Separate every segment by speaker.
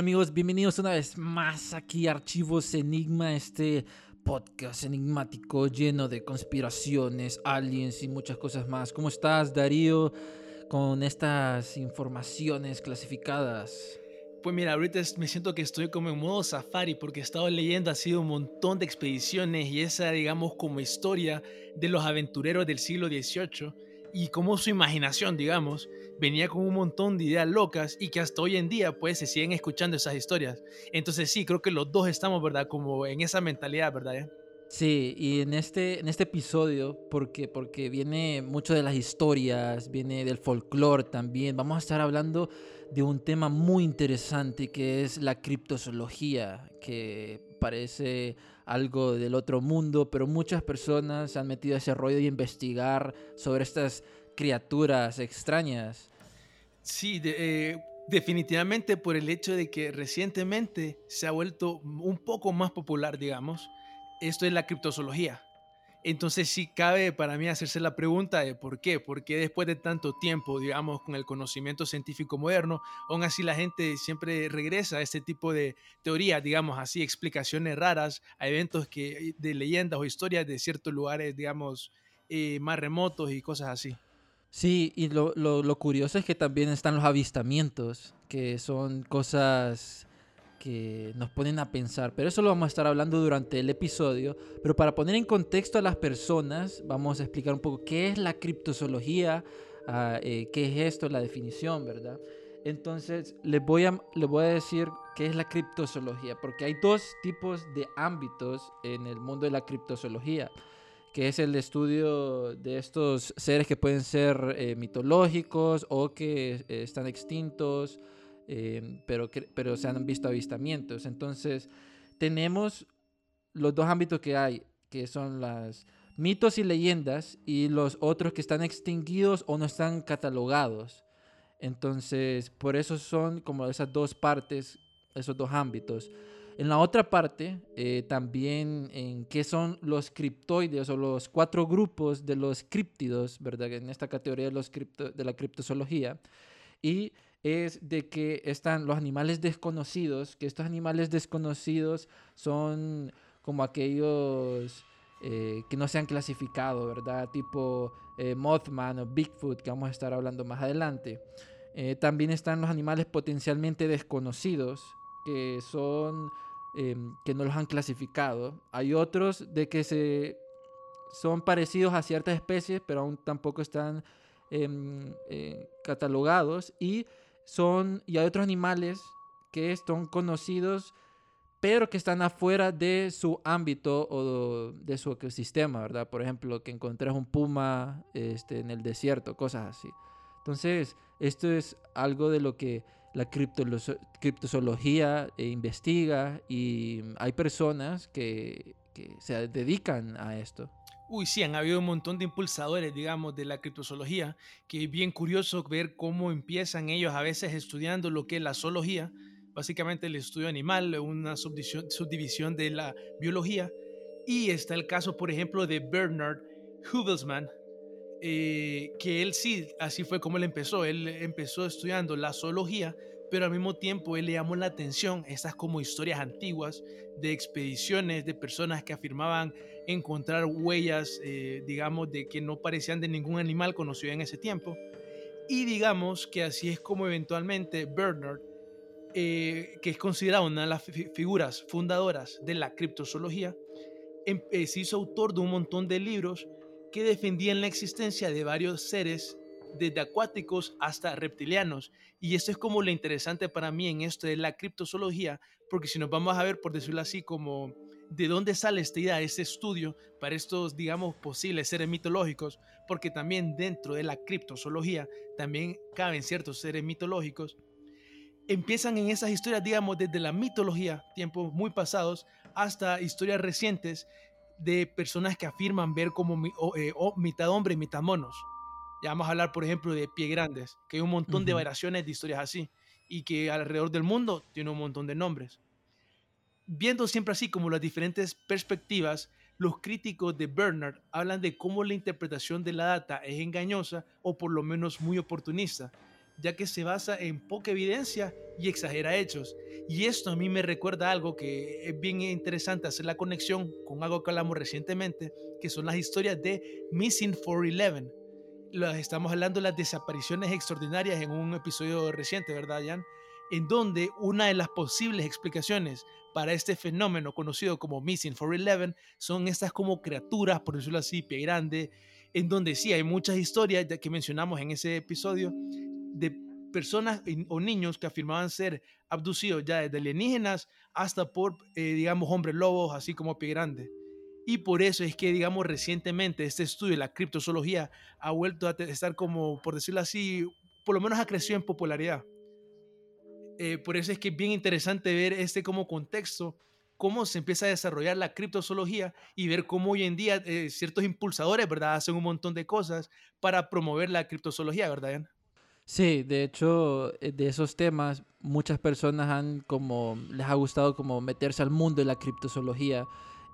Speaker 1: Amigos, bienvenidos una vez más aquí a Archivos Enigma, este podcast enigmático lleno de conspiraciones, aliens y muchas cosas más. ¿Cómo estás Darío con estas informaciones clasificadas?
Speaker 2: Pues mira, ahorita me siento que estoy como en modo safari porque he estado leyendo, ha sido un montón de expediciones y esa, digamos, como historia de los aventureros del siglo XVIII y cómo su imaginación, digamos, venía con un montón de ideas locas y que hasta hoy en día, pues, se siguen escuchando esas historias. Entonces sí, creo que los dos estamos, ¿verdad? Como en esa mentalidad, ¿verdad?
Speaker 1: Sí, y en este, en este episodio, porque, porque viene mucho de las historias, viene del folclore también, vamos a estar hablando de un tema muy interesante que es la criptozoología, que parece algo del otro mundo, pero muchas personas han metido ese rollo de investigar sobre estas criaturas extrañas.
Speaker 2: Sí, eh, definitivamente por el hecho de que recientemente se ha vuelto un poco más popular, digamos, esto es la criptozoología. Entonces sí cabe para mí hacerse la pregunta de por qué, porque después de tanto tiempo, digamos, con el conocimiento científico moderno, aún así la gente siempre regresa a este tipo de teorías, digamos así, explicaciones raras a eventos que, de leyendas o historias de ciertos lugares, digamos, eh, más remotos y cosas así.
Speaker 1: Sí, y lo, lo, lo curioso es que también están los avistamientos, que son cosas que nos ponen a pensar, pero eso lo vamos a estar hablando durante el episodio, pero para poner en contexto a las personas, vamos a explicar un poco qué es la criptozoología, ah, eh, qué es esto, la definición, ¿verdad? Entonces, les voy, a, les voy a decir qué es la criptozoología, porque hay dos tipos de ámbitos en el mundo de la criptozoología que es el estudio de estos seres que pueden ser eh, mitológicos o que eh, están extintos, eh, pero, pero se han visto avistamientos. Entonces, tenemos los dos ámbitos que hay, que son las mitos y leyendas, y los otros que están extinguidos o no están catalogados. Entonces, por eso son como esas dos partes, esos dos ámbitos. En la otra parte, eh, también en qué son los criptoides o los cuatro grupos de los críptidos, ¿verdad? En esta categoría de, los cripto- de la criptozoología. Y es de que están los animales desconocidos, que estos animales desconocidos son como aquellos eh, que no se han clasificado, ¿verdad? Tipo eh, Mothman o Bigfoot, que vamos a estar hablando más adelante. Eh, también están los animales potencialmente desconocidos, que son em, que no los han clasificado. Hay otros de que se son parecidos a ciertas especies, pero aún tampoco están em, catalogados. Y son y hay otros animales que son conocidos, pero que están afuera de su ámbito o de su ecosistema, ¿verdad? Por ejemplo, que encontrás un puma este, en el desierto, cosas así. Entonces, esto es algo de lo que la criptozoología eh, investiga y hay personas que, que se dedican a esto.
Speaker 2: Uy, sí, han habido un montón de impulsadores, digamos, de la criptozoología, que es bien curioso ver cómo empiezan ellos a veces estudiando lo que es la zoología, básicamente el estudio animal, una subdivisión, subdivisión de la biología. Y está el caso, por ejemplo, de Bernard Hubelsmann, eh, que él sí, así fue como él empezó. Él empezó estudiando la zoología, pero al mismo tiempo él le llamó la atención estas como historias antiguas de expediciones de personas que afirmaban encontrar huellas, eh, digamos, de que no parecían de ningún animal conocido en ese tiempo. Y digamos que así es como eventualmente Bernard, eh, que es considerado una de las fi- figuras fundadoras de la criptozoología, em- eh, se hizo autor de un montón de libros que defendían la existencia de varios seres, desde acuáticos hasta reptilianos. Y esto es como lo interesante para mí en esto de la criptozoología, porque si nos vamos a ver, por decirlo así, como de dónde sale esta idea, este estudio para estos, digamos, posibles seres mitológicos, porque también dentro de la criptozoología también caben ciertos seres mitológicos, empiezan en esas historias, digamos, desde la mitología, tiempos muy pasados, hasta historias recientes de personas que afirman ver como eh, mitad hombre y mitad monos. Ya vamos a hablar, por ejemplo, de Pie Grandes, que hay un montón de variaciones de historias así, y que alrededor del mundo tiene un montón de nombres viendo siempre así como las diferentes perspectivas, los críticos de Bernard hablan de cómo la interpretación de la data es engañosa o por lo menos muy oportunista, ya que se basa en poca evidencia y exagera hechos. Y esto a mí me recuerda algo que es bien interesante hacer la conexión con algo que hablamos recientemente, que son las historias de Missing 411. Estamos hablando de las desapariciones extraordinarias en un episodio reciente, ¿verdad, Jan? En donde una de las posibles explicaciones para este fenómeno conocido como Missing 411 son estas como criaturas, por decirlo así, pie grande, en donde sí hay muchas historias que mencionamos en ese episodio de personas o niños que afirmaban ser abducidos ya desde alienígenas hasta por, eh, digamos, hombres lobos, así como pie grande. Y por eso es que, digamos, recientemente este estudio, la criptozoología, ha vuelto a estar como, por decirlo así, por lo menos ha crecido en popularidad. Eh, por eso es que es bien interesante ver este como contexto, cómo se empieza a desarrollar la criptozoología y ver cómo hoy en día eh, ciertos impulsadores, ¿verdad?, hacen un montón de cosas para promover la criptozoología, ¿verdad, Ian?
Speaker 1: Sí, de hecho, eh, de esos temas, muchas personas han como, les ha gustado como meterse al mundo de la criptozoología.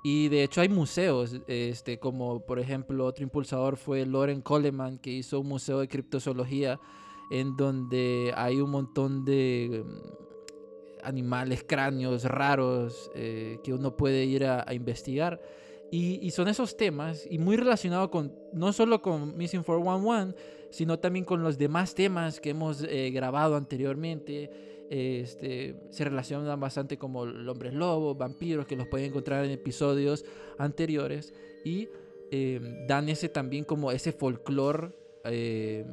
Speaker 1: Y de hecho hay museos, este, como por ejemplo otro impulsador fue Loren Coleman, que hizo un museo de criptozoología en donde hay un montón de mm, animales, cráneos raros eh, que uno puede ir a, investigar. Y, son esos temas, y muy relacionado con, no solo con Missing 411, sino también con los demás temas que hemos eh, grabado anteriormente. Este, se relacionan bastante como el hombre lobo, vampiros, que los pueden encontrar en episodios anteriores. Y eh, dan ese también como ese folclore eh,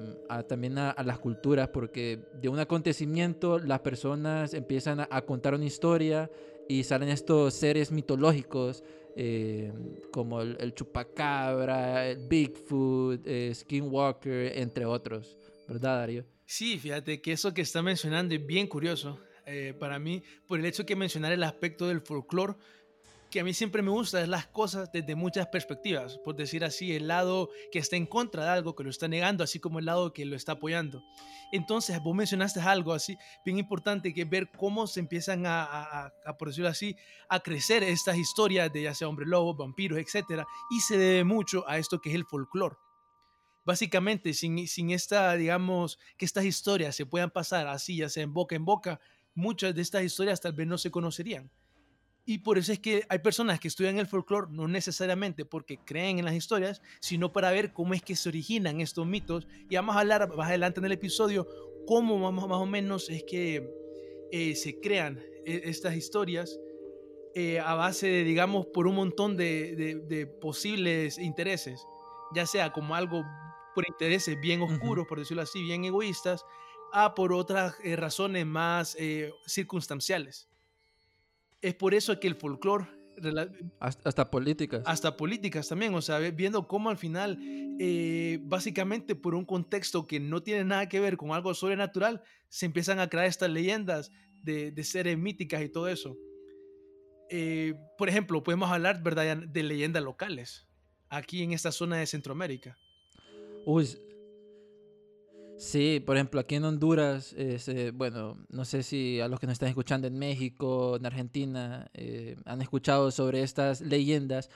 Speaker 1: también a, las culturas, porque de un acontecimiento las personas empiezan a, contar una historia y salen estos seres mitológicos eh, como el, chupacabra, el Bigfoot, eh, Skinwalker, entre otros, ¿verdad, Dario?
Speaker 2: Sí, fíjate que eso que está mencionando es bien curioso para mí, por el hecho que mencionar el aspecto del folclore que a mí siempre me gusta es las cosas desde muchas perspectivas, por decir así, el lado que está en contra de algo, que lo está negando, así como el lado que lo está apoyando. Entonces, vos mencionaste algo así, bien importante, que es ver cómo se empiezan a, por decirlo así, a crecer estas historias de ya sea hombre lobo, vampiros, etcétera, y se debe mucho a esto que es el folclore. Básicamente, sin, sin esta, digamos, que estas historias se puedan pasar así, ya sea en boca en boca, muchas de estas historias tal vez no se conocerían. Y por eso es que hay personas que estudian el folclore no necesariamente porque creen en las historias, sino para ver cómo es que se originan estos mitos. Y vamos a hablar más adelante en el episodio cómo más, más o menos es que eh, se crean eh, estas historias eh, a base de, digamos, por un montón de, posibles intereses, ya sea como algo por intereses bien oscuros, por decirlo así, bien egoístas, a por otras razones más circunstanciales. Es por eso que el folclore...
Speaker 1: Hasta, políticas.
Speaker 2: Hasta políticas también, o sea, viendo cómo al final, eh, básicamente por un contexto que no tiene nada que ver con algo sobrenatural, se empiezan a crear estas leyendas de, seres míticas y todo eso. Eh, por ejemplo, podemos hablar ¿verdad? de leyendas locales, aquí en esta zona de Centroamérica.
Speaker 1: Uy, Sí, por ejemplo, aquí en Honduras, eh, bueno, no sé si a los que nos están escuchando en México, en Argentina, eh, han escuchado sobre estas leyendas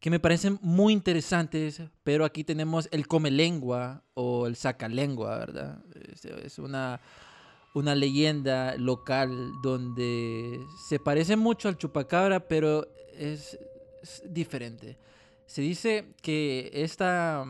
Speaker 1: que me parecen muy interesantes, pero aquí tenemos el come lengua o el sacalengua, ¿verdad? Es, una, una leyenda local donde se parece mucho al chupacabra, pero es, es diferente. Se dice que esta,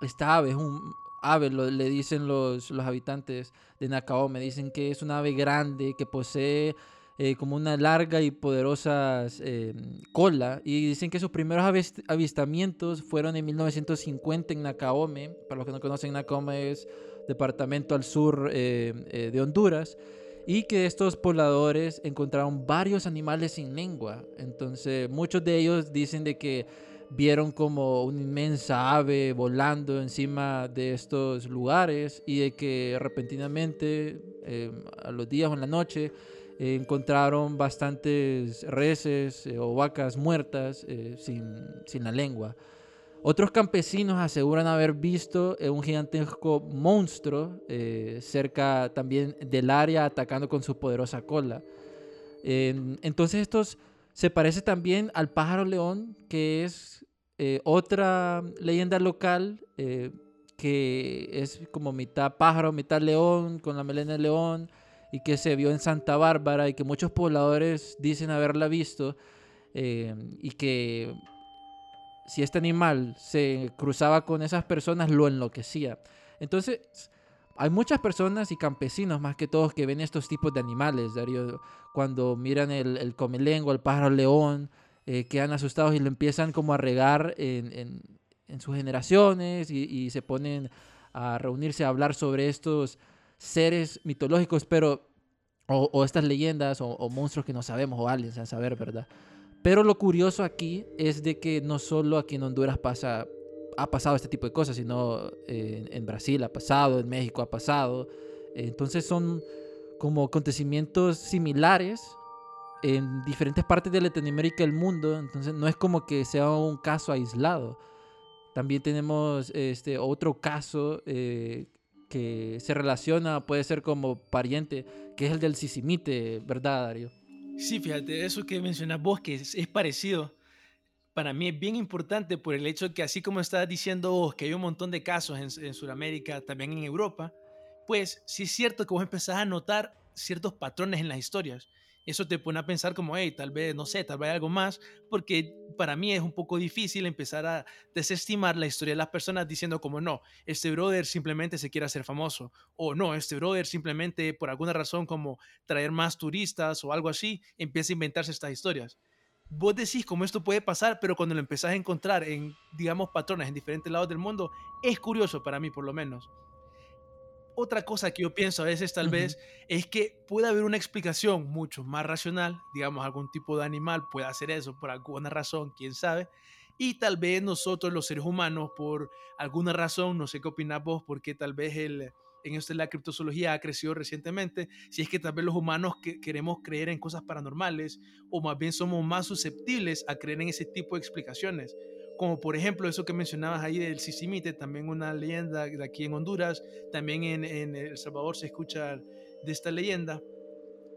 Speaker 1: esta ave es un, ave, le dicen los, los habitantes de me dicen que es una ave grande, que posee eh, como una larga y poderosa eh, cola. Y dicen que sus primeros avistamientos fueron en 1950 en Nakaome. Para los que no conocen, Nakaome es departamento al sur eh, de Honduras. Y que estos pobladores encontraron varios animales sin lengua. Entonces, muchos de ellos dicen de que vieron como una inmensa ave volando encima de estos lugares y de que repentinamente a los días o en la noche encontraron bastantes reses eh, o vacas muertas eh, sin, la lengua. Otros campesinos aseguran haber visto eh, un gigantesco monstruo cerca también del área atacando con su poderosa cola. entonces estos se parece también al pájaro león, que es otra leyenda local que es como mitad pájaro, mitad león, con la melena de león y que se vio en Santa Bárbara y que muchos pobladores dicen haberla visto eh, y que si este animal se cruzaba con esas personas lo enloquecía. Entonces, hay muchas personas y campesinos más que todos que ven estos tipos de animales, Darío, cuando miran el, el comelengua, el pájaro león, eh, quedan asustados y lo empiezan como a regar en, en, sus generaciones y, se ponen a reunirse a hablar sobre estos seres mitológicos, pero o, estas leyendas o, monstruos que no sabemos o aliens a saber, ¿verdad? Pero lo curioso aquí es de que no solo aquí en Honduras pasa, ha pasado este tipo de cosas, sino en, Brasil ha pasado, en México ha pasado. Entonces son como acontecimientos similares en diferentes partes de Latinoamérica y el mundo. Entonces no es como que sea un caso aislado. También tenemos este otro caso eh, que se relaciona, puede ser como pariente, que es el del sisimite, ¿verdad, Darío?
Speaker 2: Sí, fíjate, eso que mencionas vos, que es, parecido, para mí es bien importante por el hecho que así como estás diciendo vos que hay un montón de casos en, en Sudamérica, también en Europa, pues sí es cierto que vos empezás a notar ciertos patrones en las historias eso te pone a pensar como, hey, tal vez, no sé, tal vez algo más, porque para mí es un poco difícil empezar a desestimar la historia de las personas diciendo como, no, este brother simplemente se quiere hacer famoso, o no, este brother simplemente por alguna razón como traer más turistas o algo así, empieza a inventarse estas historias. Vos decís cómo esto puede pasar, pero cuando lo empezás a encontrar en, digamos, patrones en diferentes lados del mundo, es curioso para mí por lo menos otra cosa que yo pienso a veces tal vez es que puede haber una explicación mucho más racional, digamos, algún tipo de animal puede hacer eso por alguna razón, quién sabe, y tal vez nosotros los seres humanos por alguna razón, no sé qué opinas vos, porque tal vez el, en esto la criptozoología ha crecido recientemente, si es que tal vez los humanos que queremos creer en cosas paranormales o más bien somos más susceptibles a creer en ese tipo de explicaciones como por ejemplo eso que mencionabas ahí del Sisimite, también una leyenda de aquí en Honduras, también en, en El Salvador se escucha de esta leyenda.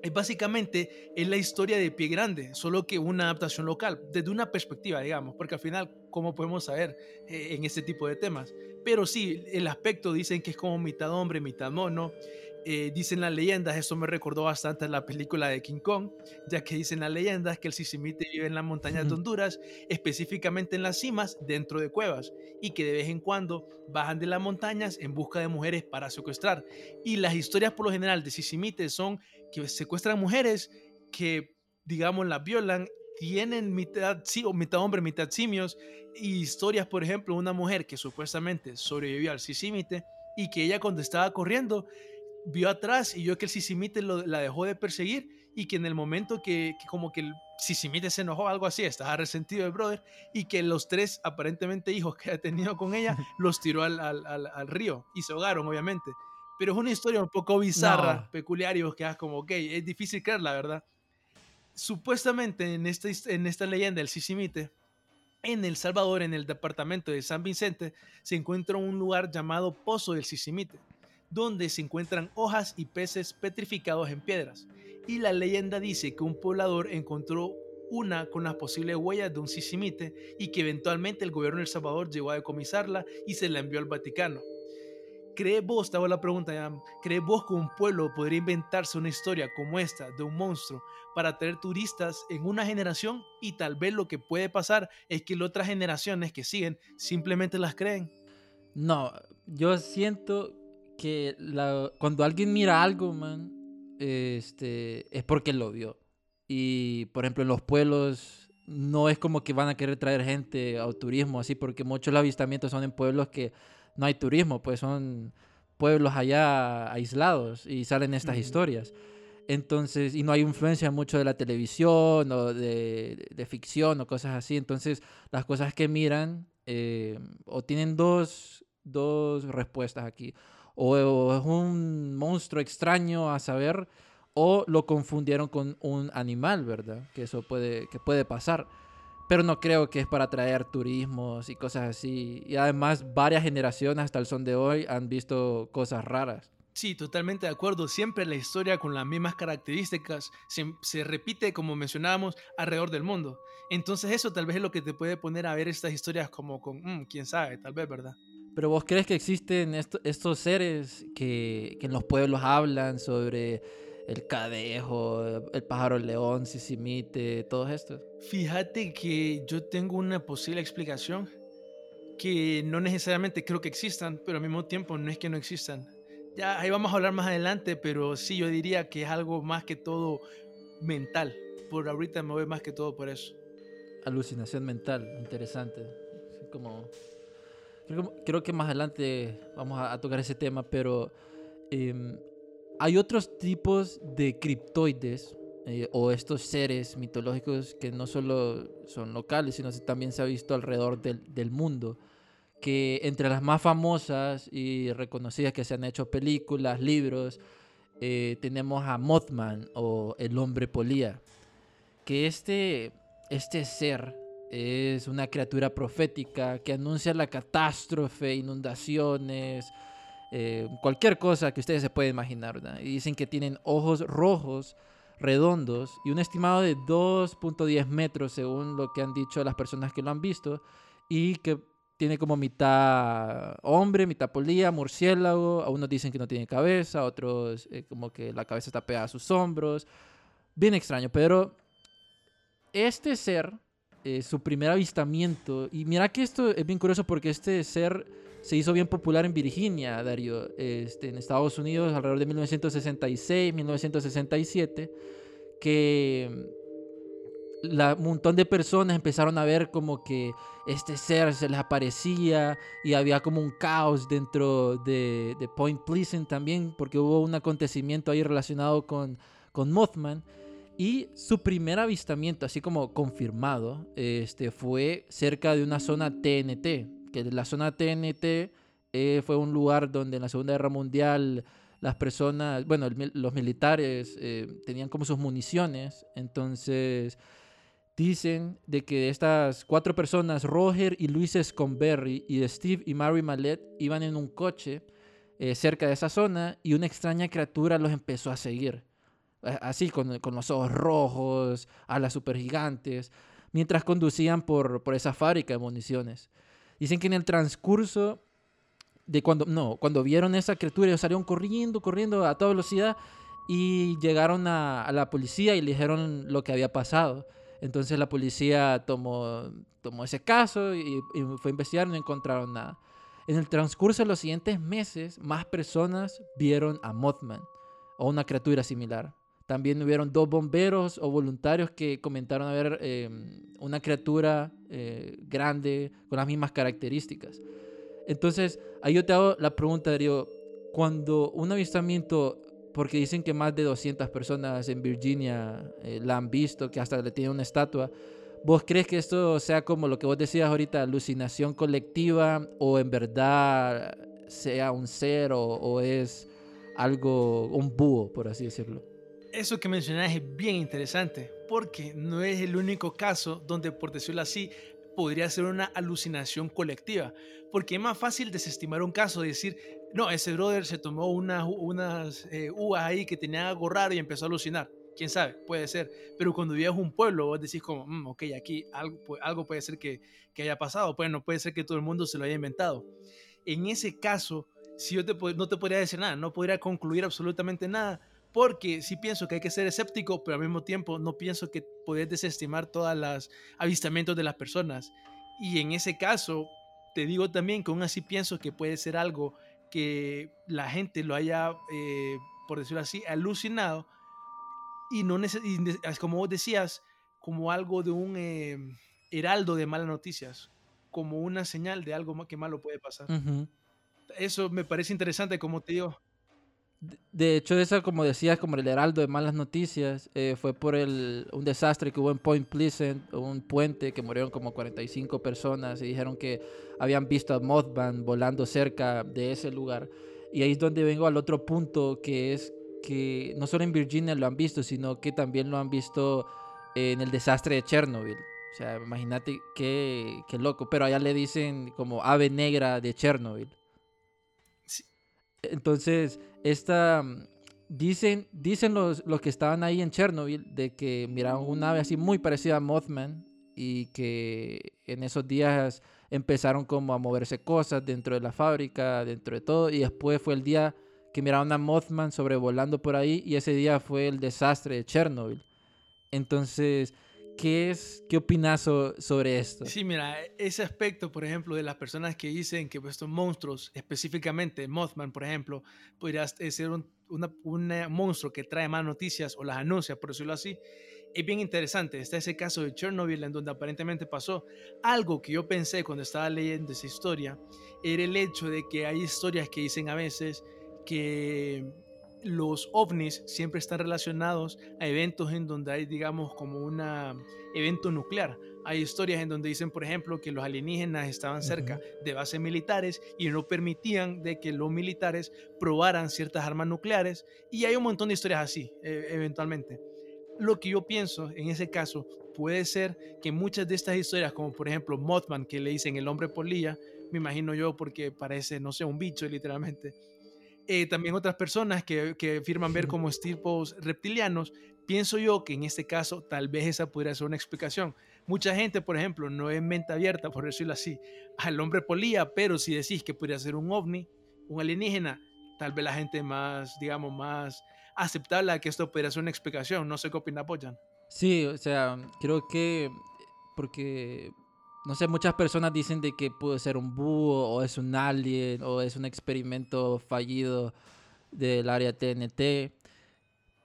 Speaker 2: Es básicamente es la historia de Pie Grande, solo que una adaptación local, desde una perspectiva, digamos, porque al final, ¿cómo podemos saber eh, en este tipo de temas? Pero sí, el aspecto dicen que es como mitad hombre, mitad mono, eh, dicen las leyendas, esto me recordó bastante a la película de King Kong, ya que dicen las leyendas que el sisimite vive en las montañas de Honduras, específicamente en las cimas, dentro de cuevas, y que de vez en cuando bajan de las montañas en busca de mujeres para secuestrar. Y las historias por lo general de sisimite son que secuestran mujeres que, digamos, las violan, tienen mitad, sí, o mitad hombre, mitad simios, y historias, por ejemplo, una mujer que supuestamente sobrevivió al sisimite y que ella cuando estaba corriendo vio atrás y vio que el Sisimite la dejó de perseguir y que en el momento que, como que el Sisimite se enojó, algo así, estaba resentido el brother y que los tres aparentemente hijos que ha tenido con ella los tiró al, al, al, río y se ahogaron, obviamente. Pero es una historia un poco bizarra, peculiar y vos quedas como, ok, es difícil creer, la verdad. Supuestamente en esta, en esta leyenda del Sisimite, en El Salvador, en el departamento de San Vicente, se encuentra un lugar llamado Pozo del Sisimite donde se encuentran hojas y peces petrificados en piedras. Y la leyenda dice que un poblador encontró una con las posibles huellas de un sisimite y que eventualmente el gobierno de El Salvador llegó a decomisarla y se la envió al Vaticano. ¿Crees vos, te la pregunta, ¿crees vos que un pueblo podría inventarse una historia como esta de un monstruo para atraer turistas en una generación y tal vez lo que puede pasar es que las otras generaciones que siguen simplemente las creen?
Speaker 1: No, yo siento que cuando alguien mira algo, man, este, es porque lo vio. y, por ejemplo, en los pueblos no es como que van a querer traer gente al turismo así, porque muchos avistamientos son en pueblos que no hay turismo, pues son pueblos allá aislados y salen estas historias. Entonces, y no hay influencia mucho de la televisión o de, de ficción o cosas así. Entonces, las cosas que miran eh, o tienen dos, dos respuestas aquí. O, es un monstruo extraño a saber, o lo confundieron con un animal, ¿verdad? Que eso puede, que puede pasar. Pero no creo que es para atraer turismos y cosas así. Y además, varias generaciones hasta el son de hoy han visto cosas raras.
Speaker 2: Sí, totalmente de acuerdo. Siempre la historia con las mismas características se, se, repite, como mencionábamos, alrededor del mundo. Entonces eso tal vez es lo que te puede poner a ver estas historias como con, mmm, quién sabe, tal vez, ¿verdad?
Speaker 1: Pero vos crees que existen esto, estos seres que, que, en los pueblos hablan sobre el cadejo, el pájaro león, sisimite, todo esto?
Speaker 2: Fíjate que yo tengo una posible explicación que no necesariamente creo que existan, pero al mismo tiempo no es que no existan ya ahí vamos a hablar más adelante, pero sí, yo diría que es algo más que todo mental. Por ahorita me voy más que todo por eso.
Speaker 1: Alucinación mental, interesante. Como, creo, que más adelante vamos a, tocar ese tema, pero eh, hay otros tipos de criptoides eh, o estos seres mitológicos que no solo son locales, sino que también se ha visto alrededor del, del mundo que entre las más famosas y reconocidas que se han hecho películas, libros, eh, tenemos a Mothman o el hombre polía, que este, este ser es una criatura profética que anuncia la catástrofe, inundaciones, eh, cualquier cosa que ustedes se pueden imaginar. Y dicen que tienen ojos rojos, redondos y un estimado de 2.10 metros según lo que han dicho las personas que lo han visto y que tiene como mitad hombre, mitad polilla, murciélago. A unos dicen que no tiene cabeza, otros eh, como que la cabeza está pegada a sus hombros. Bien extraño, pero este ser, eh, su primer avistamiento, y mira que esto es bien curioso porque este ser se hizo bien popular en Virginia, Darío, este, en Estados Unidos alrededor de 1966, 1967, que un montón de personas empezaron a ver como que este ser se les aparecía y había como un caos dentro de, de Point Pleasant también, porque hubo un acontecimiento ahí relacionado con, con Mothman. Y su primer avistamiento, así como confirmado, este, fue cerca de una zona TNT, que la zona TNT eh, fue un lugar donde en la Segunda Guerra Mundial las personas, bueno, los militares eh, tenían como sus municiones, entonces Dicen de que estas cuatro personas, Roger y Luis Scomberry y Steve y Mary Mallet, iban en un coche eh, cerca de esa zona y una extraña criatura los empezó a seguir. Así, con, con los ojos rojos, alas supergigantes, mientras conducían por, por esa fábrica de municiones. Dicen que en el transcurso de cuando, no, cuando vieron esa criatura, salieron corriendo, corriendo a toda velocidad y llegaron a, la policía y le dijeron lo que había pasado. Entonces la policía tomó, tomó ese caso y, y fue a investigar no encontraron nada. En el transcurso de los siguientes meses, más personas vieron a Mothman o una criatura similar. También hubieron dos bomberos o voluntarios que comentaron a ver eh, una criatura eh, grande con las mismas características. Entonces, ahí yo te hago la pregunta, Darío, cuando un avistamiento porque dicen que más de 200 personas en Virginia eh, la han visto, que hasta le tienen una estatua. ¿Vos crees que esto sea como lo que vos decías ahorita, alucinación colectiva, o en verdad sea un ser o, o es algo, un búho, por así decirlo?
Speaker 2: Eso que mencionas es bien interesante, porque no es el único caso donde, por decirlo así, podría ser una alucinación colectiva, porque es más fácil desestimar un caso, decir, no, ese brother se tomó una, unas eh, uvas ahí que tenía algo raro y empezó a alucinar. Quién sabe, puede ser. Pero cuando vives un pueblo, vos decís como, mm, ok, aquí algo, algo puede ser que, que, haya pasado. Pues no puede ser que todo el mundo se lo haya inventado. En ese caso, si yo te, no te podría decir nada, no podría concluir absolutamente nada, porque sí pienso que hay que ser escéptico, pero al mismo tiempo no pienso que podés desestimar todos los avistamientos de las personas. Y en ese caso, te digo también que aún así pienso que puede ser algo que la gente lo haya, eh, por decirlo así, alucinado y no y como vos decías, como algo de un eh, heraldo de malas noticias, como una señal de algo que malo puede pasar. Eso me parece interesante, como te digo.
Speaker 1: De- hecho, esa, como decías, como el heraldo de malas noticias, eh, fue por el, un desastre que hubo en Point Pleasant, un puente que murieron como 45 personas y dijeron que habían visto a Mothman volando cerca de ese lugar. Y ahí es donde vengo al otro punto, que es que no solo en Virginia lo han visto, sino que también lo han visto en el desastre de Chernobyl. O sea, imagínate qué, qué loco. Pero allá le dicen como ave negra de Chernobyl. Entonces, esta mm, dicen, dicen los, los que estaban ahí en Chernobyl de que miraron un ave así muy parecida a Mothman y que en esos días empezaron como a moverse cosas dentro de la fábrica, dentro de todo, y después fue el día que miraron a Mothman sobrevolando por ahí y ese día fue el desastre de Chernobyl. Entonces, ¿qué es qué opinas so- sobre esto?
Speaker 2: Sí, mira, ese aspecto, por ejemplo, de las personas que dicen que estos monstruos, específicamente Mothman, por ejemplo, podría ser un una- un monstruo que trae más noticias o las anuncia, por decirlo así, es bien interesante. Está ese caso de Chernobyl en donde aparentemente pasó algo que yo pensé cuando estaba leyendo esa historia, era el hecho de que hay historias que dicen a veces que los ovnis siempre están relacionados a eventos en donde hay, digamos, como un evento nuclear. Hay historias en donde dicen, por ejemplo, que los alienígenas estaban cerca de bases militares y no permitían de que los militares probaran ciertas armas nucleares. Y hay un montón de historias así, eh, eventualmente. Lo que yo pienso en ese caso puede ser que muchas de estas historias, como por ejemplo Mothman, que le dicen el hombre polilla, me imagino yo porque parece, no sé, un bicho literalmente. Eh, también otras personas que, que afirman ver como tipos reptilianos, pienso yo que en este caso tal vez esa podría ser una explicación. Mucha gente, por ejemplo, no es mente abierta, por decirlo así, al hombre polilla, pero si decís que podría ser un ovni, un alienígena, tal vez la gente más, digamos, más aceptable a que esto podría ser una explicación. No sé qué opina Boyan.
Speaker 1: Sí, o sea, creo que porque no sé, muchas personas dicen de que puede ser un búho o es un alien o es un experimento fallido del área TNT,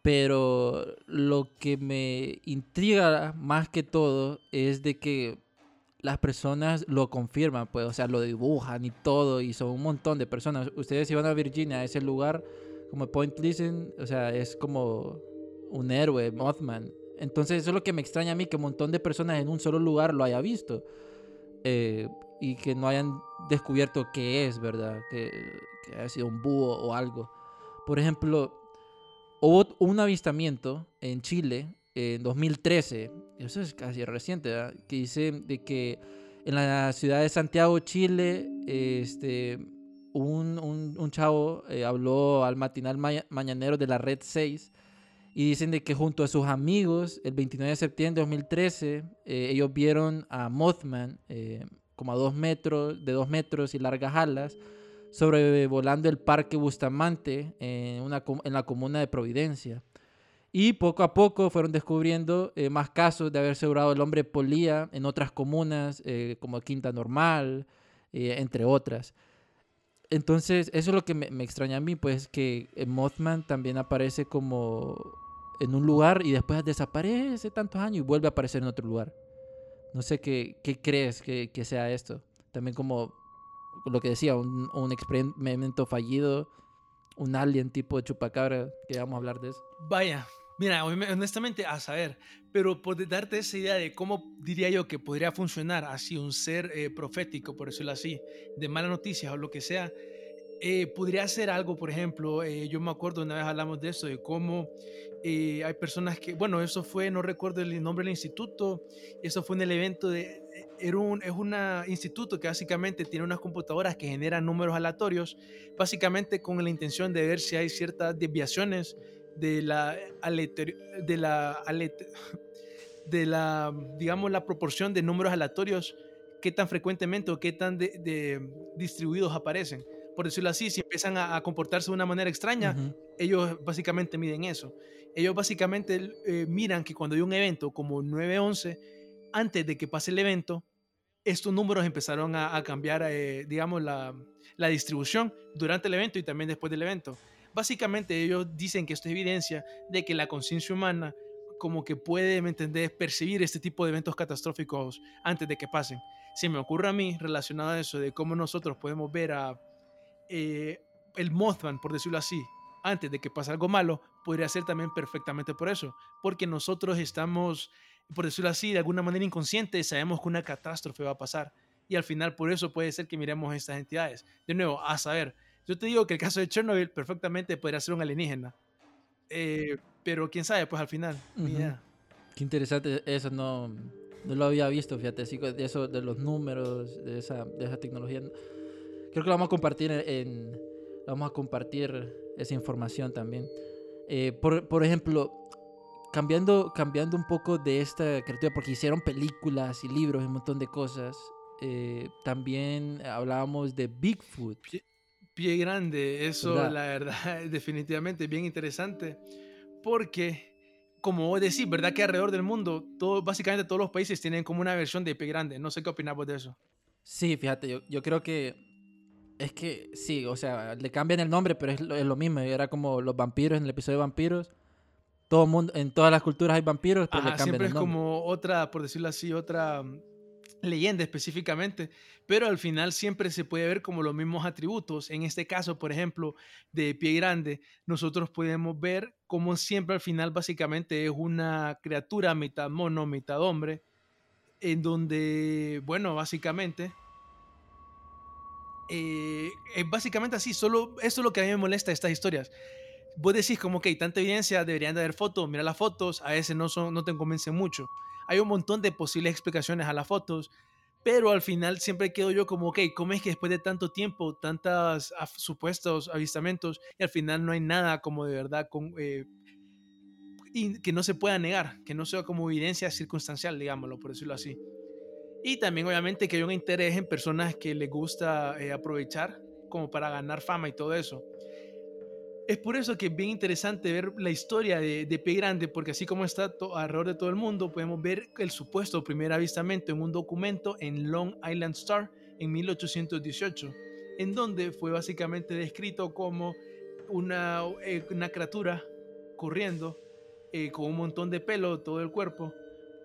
Speaker 1: pero lo que me intriga más que todo es de que las personas lo confirman, pues, o sea, lo dibujan y todo, y son un montón de personas. Ustedes si van a Virginia, a ese lugar, como Point Pleasant, o sea, es como un héroe, Mothman. Entonces, eso es lo que me extraña a mí, que un montón de personas en un solo lugar lo haya visto. Eh, y que no hayan descubierto qué es, ¿verdad? Que, que haya sido un búho o algo. Por ejemplo, hubo un avistamiento en Chile en 2013, eso es casi reciente, que dice de que en la ciudad de Santiago, Chile, este, un, un, chavo eh, habló al matinal ma mañanero de la Red 6 y dicen de que junto a sus amigos, el 29 de septiembre de 2013, eh, ellos vieron a Mothman eh, como a dos metros, de dos metros y largas alas, sobrevolando el Parque Bustamante en, una, en la comuna de Providencia. Y poco a poco fueron descubriendo eh, más casos de haber asegurado el hombre polía en otras comunas, eh, como Quinta Normal, entre otras. Entonces, eso es lo que me, me, extraña a mí, pues que Mothman también aparece como en un lugar y después desaparece tantos años y vuelve a aparecer en otro lugar. No sé qué, qué crees que, que, sea esto. También como lo que decía, un, un experimento fallido, un alien tipo de chupacabra, que vamos a hablar de eso.
Speaker 2: Vaya, mira, honestamente a saber, pero por darte esa idea de cómo diría yo que podría funcionar así un ser eh, profético, por decirlo así, de malas noticias o lo que sea, eh, podría ser algo, por ejemplo, eh, yo me acuerdo una vez hablamos de eso, de cómo eh, hay personas que, bueno, eso fue, no recuerdo el nombre del instituto, eso fue en el evento de, era un, es un instituto que básicamente tiene unas computadoras que generan números aleatorios, básicamente con la intención de ver si hay ciertas desviaciones de la, de la, de la, digamos, la proporción de números aleatorios, qué tan frecuentemente o qué tan de, de distribuidos aparecen por decirlo así, si empiezan a, a, comportarse de una manera extraña, uh -huh. ellos básicamente miden eso. Ellos básicamente eh, miran que cuando hay un evento como 9-11, antes de que pase el evento, estos números empezaron a, a cambiar, eh, digamos, la, la, distribución durante el evento y también después del evento. básicamente ellos dicen que esto es evidencia de que la conciencia humana como que puede, ¿me entendés?, percibir este tipo de eventos catastróficos antes de que pasen. Se me ocurre a mí, relacionado a eso, de cómo nosotros podemos ver a eh, el Mothman, por decirlo así, antes de que pase algo malo, podría ser también perfectamente por eso, porque nosotros estamos, por decirlo así, de alguna manera inconsciente, sabemos que una catástrofe va a pasar y al final por eso puede ser que miremos estas entidades. De nuevo, a saber, yo te digo que el caso de Chernobyl perfectamente podría ser un alienígena, eh, pero quién sabe, pues al final.
Speaker 1: Qué interesante eso, no, no lo había visto, fíjate, así de eso, de los números, de esa, de esa tecnología. Creo que lo vamos a compartir en, vamos a compartir esa información también. Eh, por, por, ejemplo, cambiando, cambiando un poco de esta criatura, porque hicieron películas y libros y un montón de cosas, eh, también hablábamos de Bigfoot.
Speaker 2: Pie, grande, eso la verdad, definitivamente bien interesante, porque como vos decís, ¿verdad? Que alrededor del mundo, todo, básicamente todos los países tienen como una versión de pie grande. No sé qué opinamos de eso.
Speaker 1: Sí, fíjate, yo, yo creo que es que sí, o sea, le cambian el nombre, pero es lo, es lo, mismo. Era como los vampiros en el episodio de vampiros. Todo mundo, en todas las culturas hay vampiros, pero le cambian
Speaker 2: siempre
Speaker 1: el nombre.
Speaker 2: es como otra, por decirlo así, otra mm, leyenda específicamente, pero al final siempre se puede ver como los mismos atributos. En este caso, por ejemplo, de pie grande, nosotros podemos ver como siempre al final básicamente es una criatura mitad mono, mitad hombre, en donde, bueno, básicamente eh, es básicamente así, solo eso es lo que a mí me molesta de estas historias. Vos decís como que hay tanta evidencia, deberían de haber fotos, mira las fotos, a veces no, son, no te convencen mucho. Hay un montón de posibles explicaciones a las fotos, pero al final siempre quedo yo como, ok, ¿cómo es que después de tanto tiempo, tantos supuestos avistamientos, y al final no hay nada como de verdad con, eh, que no se pueda negar, que no sea como evidencia circunstancial, digámoslo, por decirlo así. Y también obviamente que hay un interés en personas que les gusta eh, aprovechar como para ganar fama y todo eso. Es por eso que es bien interesante ver la historia de, de Pie Grande, porque así como está alrededor de todo el mundo, podemos ver el supuesto primer avistamiento en un documento en Long Island Star en 1818, en donde fue básicamente descrito como una, eh, una criatura corriendo eh, con un montón de pelo todo el cuerpo,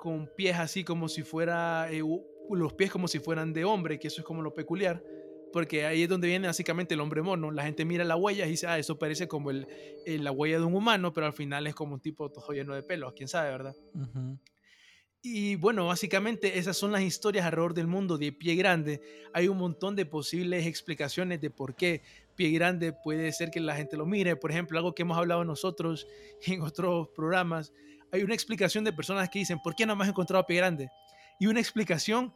Speaker 2: con pies así como si fuera, eh, los pies como si fueran de hombre, que eso es como lo peculiar, porque ahí es donde viene básicamente el hombre mono. La gente mira la huella y dice, ah, eso parece como el, la huella de un humano, pero al final es como un tipo todo lleno de pelos, quién sabe, ¿verdad? Y bueno, básicamente esas son las historias alrededor del mundo de Pie Grande. Hay un montón de posibles explicaciones de por qué Pie Grande puede ser que la gente lo mire. Por ejemplo, algo que hemos hablado nosotros en otros programas. Hay una explicación de personas que dicen, ¿por qué no me has encontrado Pie Grande? Y una explicación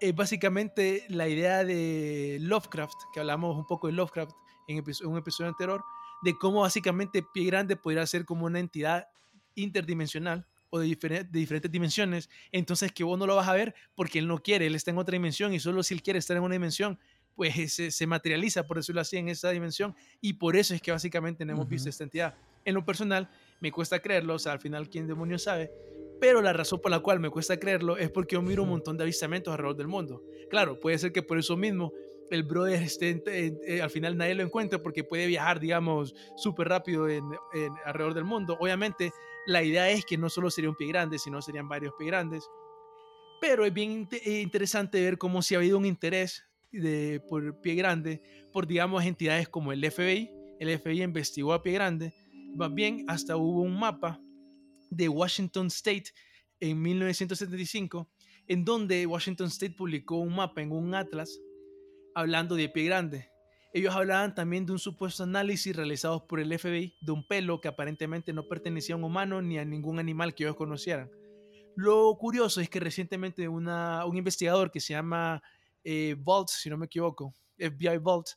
Speaker 2: es básicamente la idea de Lovecraft, que hablamos un poco de Lovecraft en un episodio anterior, de cómo básicamente Pie Grande podría ser como una entidad interdimensional o de, de, diferentes dimensiones, entonces que vos no lo vas a ver porque él no quiere, él está en otra dimensión y solo si él quiere estar en una dimensión, pues se, se materializa, por decirlo así, en esa dimensión y por eso es que básicamente no hemos uh -huh. visto esta entidad. En lo personal, me cuesta creerlo, o sea, al final, ¿quién demonios sabe? Pero la razón por la cual me cuesta creerlo es porque yo miro un montón de avistamientos alrededor del mundo. Claro, puede ser que por eso mismo el brother esté, eh, eh, al final nadie lo encuentre porque puede viajar, digamos, súper rápido en, en, alrededor del mundo. Obviamente, la idea es que no solo sería un pie grande, sino serían varios pie grandes. Pero es bien interesante ver cómo si ha habido un interés de, por pie grande, por, digamos, entidades como el FBI. El FBI investigó a pie grande. Más bien, hasta hubo un mapa de Washington State en 1975, en donde Washington State publicó un mapa en un atlas hablando de pie grande. Ellos hablaban también de un supuesto análisis realizado por el FBI de un pelo que aparentemente no pertenecía a un humano ni a ningún animal que ellos conocieran. Lo curioso es que recientemente un investigador que se llama eh, Vault, si no me equivoco, FBI Vault,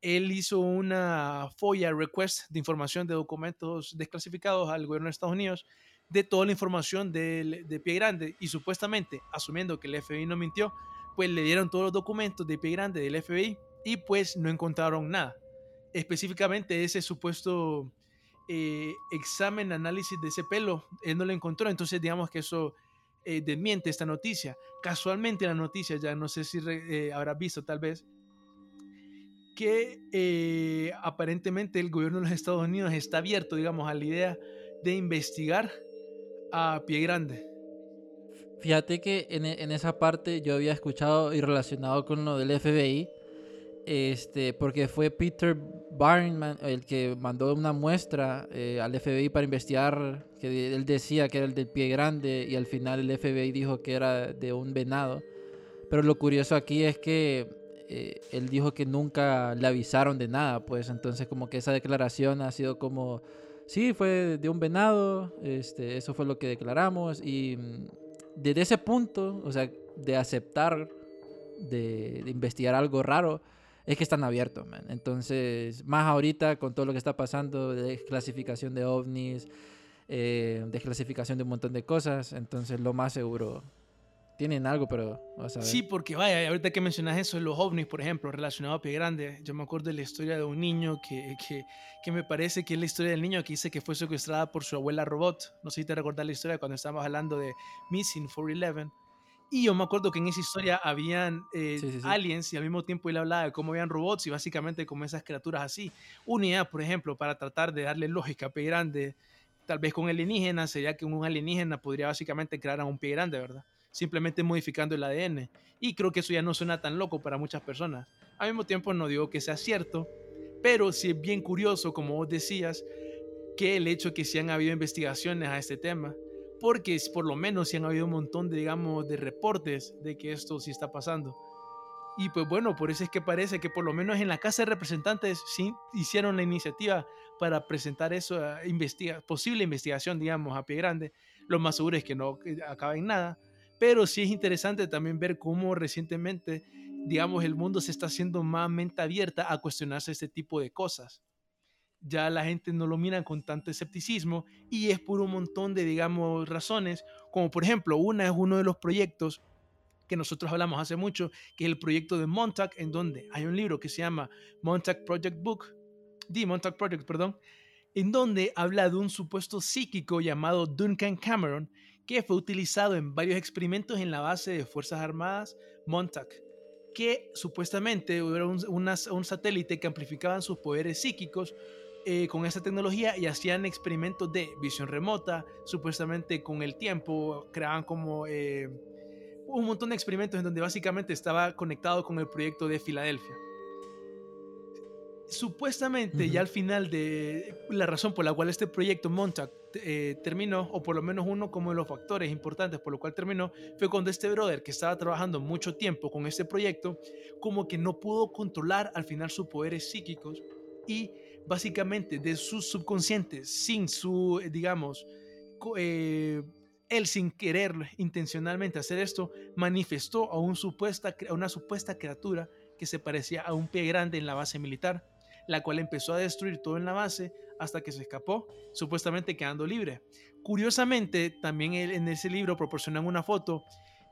Speaker 2: él hizo una FOIA request de información de documentos desclasificados al gobierno de Estados Unidos de toda la información de, de Pie Grande y supuestamente, asumiendo que el FBI no mintió, pues le dieron todos los documentos de Pie Grande del FBI y pues no encontraron nada. Específicamente ese supuesto eh, examen, análisis de ese pelo, él no lo encontró, entonces digamos que eso eh, desmiente esta noticia. Casualmente la noticia, ya no sé si eh, habrás visto tal vez, que eh, aparentemente el gobierno de los Estados Unidos está abierto, digamos, a la idea de investigar a pie grande.
Speaker 1: Fíjate que en, e- en esa parte yo había escuchado y relacionado con lo del FBI, este, porque fue Peter Barnman el que mandó una muestra eh, al FBI para investigar, que él decía que era el del pie grande y al final el FBI dijo que era de un venado. Pero lo curioso aquí es que eh, él dijo que nunca le avisaron de nada, pues entonces como que esa declaración ha sido como, sí, fue de un venado, este, eso fue lo que declaramos y mm, desde ese punto, o sea, de aceptar, de, investigar algo raro, es que están abiertos, man. Entonces, más ahorita con todo lo que está pasando, de desclasificación de ovnis, eh, desclasificación de un montón de cosas, entonces lo más seguro, tienen algo, pero vas a ver.
Speaker 2: Sí, porque vaya, ahorita que mencionas eso los ovnis, por ejemplo, relacionado a Pie Grande, yo me acuerdo de la historia de un niño que, que, que me parece que es la historia del niño que dice que fue secuestrada por su abuela robot. No sé si te recordás la historia cuando estábamos hablando de Missing 411. Y yo me acuerdo que en esa historia habían eh,
Speaker 1: Sí, sí, sí.
Speaker 2: aliens y al mismo tiempo él hablaba de cómo habían robots y básicamente como esas criaturas así. Una idea, por ejemplo, para tratar de darle lógica a Pie Grande, tal vez con alienígenas, sería que un alienígena podría básicamente crear a un Pie Grande, ¿verdad? Simplemente modificando el ADN. Y creo que eso ya no suena tan loco para muchas personas. Al mismo tiempo no digo que sea cierto, pero sí es bien curioso, como vos decías, que el hecho que sí han habido investigaciones a este tema, porque por lo menos sí han habido un montón de, digamos, de reportes de que esto sí está pasando. Y pues bueno, por eso es que parece que por lo menos en la Casa de Representantes sí hicieron la iniciativa para presentar eso, investiga posible investigación, digamos, a pie grande. Lo más seguro es que no eh, acabe en nada, pero sí es interesante también ver cómo recientemente, digamos, el mundo se está haciendo más mente abierta a cuestionarse este tipo de cosas. Ya la gente no lo mira con tanto escepticismo y es por un montón de, digamos, razones, como por ejemplo, una es uno de los proyectos que nosotros hablamos hace mucho, que es el proyecto de Montauk, en donde hay un libro que se llama Montauk Project Book, The Montauk Project, perdón, en donde habla de un supuesto psíquico llamado Duncan Cameron, que fue utilizado en varios experimentos en la base de Fuerzas Armadas Montauk, que supuestamente era un, satélite que amplificaban sus poderes psíquicos eh, con esta tecnología y hacían experimentos de visión remota, supuestamente con el tiempo creaban como eh, un montón de experimentos en donde básicamente estaba conectado con el proyecto de Filadelfia. Supuestamente ya al final de la razón por la cual este proyecto Montauk eh, terminó, o por lo menos uno como de los factores importantes por lo cual terminó, fue cuando este brother que estaba trabajando mucho tiempo con este proyecto, como que no pudo controlar al final sus poderes psíquicos y básicamente de su subconsciente, sin su, eh, digamos, eh, él sin querer intencionalmente hacer esto, manifestó a una supuesta criatura que se parecía a un pie grande en la base militar, la cual empezó a destruir todo en la base hasta que se escapó, supuestamente quedando libre. Curiosamente, también en ese libro proporcionan una foto.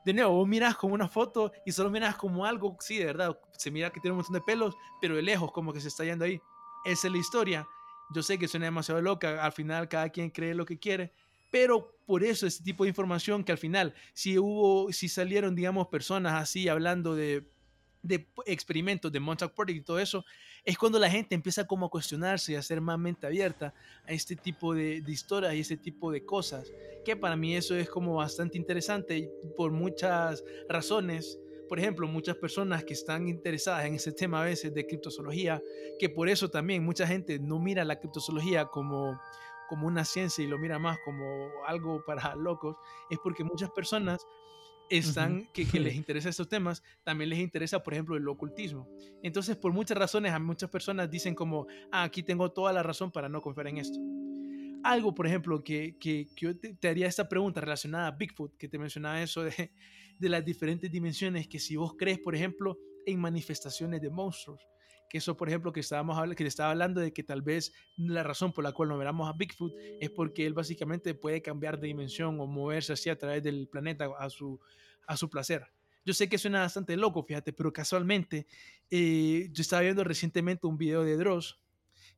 Speaker 2: De nuevo, vos miras como una foto y solo miras como algo, sí, de verdad, se mira que tiene un montón de pelos, pero de lejos como que se está yendo ahí. Esa es la historia. Yo sé que suena demasiado loca, al final cada quien cree lo que quiere, pero por eso este tipo de información que al final, si hubo, si salieron, digamos, personas así hablando de, de experimentos de Montauk Project y todo eso, es cuando la gente empieza como a cuestionarse y a ser más mente abierta a este tipo de, de historias y este tipo de cosas, que para mí eso es como bastante interesante por muchas razones. Por ejemplo, muchas personas que están interesadas en ese tema a veces de criptozoología, que por eso también mucha gente no mira la criptozoología como, como una ciencia y lo mira más como algo para locos, es porque muchas personas están,
Speaker 1: Ujú.
Speaker 2: que, que les interesa estos temas, también les interesa, por ejemplo, el ocultismo. Entonces, por muchas razones, a muchas personas dicen como, ah, aquí tengo toda la razón para no confiar en esto. Algo, por ejemplo, que, que, que yo te, te haría esta pregunta relacionada a Bigfoot, que te mencionaba eso de, de las diferentes dimensiones, que si vos crees, por ejemplo, en manifestaciones de monstruos, que eso, por ejemplo, que estábamos hablando, que te estaba hablando de que tal vez la razón por la cual no veramos a Bigfoot es porque él básicamente puede cambiar de dimensión o moverse así a través del planeta a su, a su placer. Yo sé que suena bastante loco, fíjate, pero casualmente eh, yo estaba viendo recientemente un video de Dross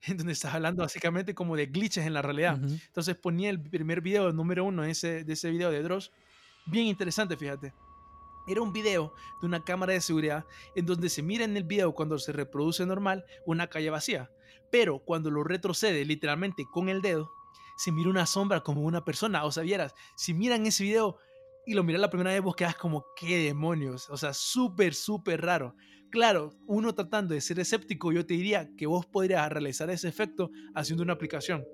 Speaker 2: en donde estaba hablando básicamente como de glitches en la realidad.
Speaker 1: Ujú.
Speaker 2: Entonces ponía el primer video, el número uno de ese, de ese video de Dross. Bien interesante, fíjate. Era un video de una cámara de seguridad en donde se mira en el video cuando se reproduce normal una calle vacía. Pero cuando lo retrocede literalmente con el dedo, se mira una sombra como una persona. O sea, vieras, si miran ese video y lo miras la primera vez, vos quedas como, ¿qué demonios? O sea, súper, súper raro. Claro, uno tratando de ser escéptico, yo te diría que vos podrías realizar ese efecto haciendo una aplicación.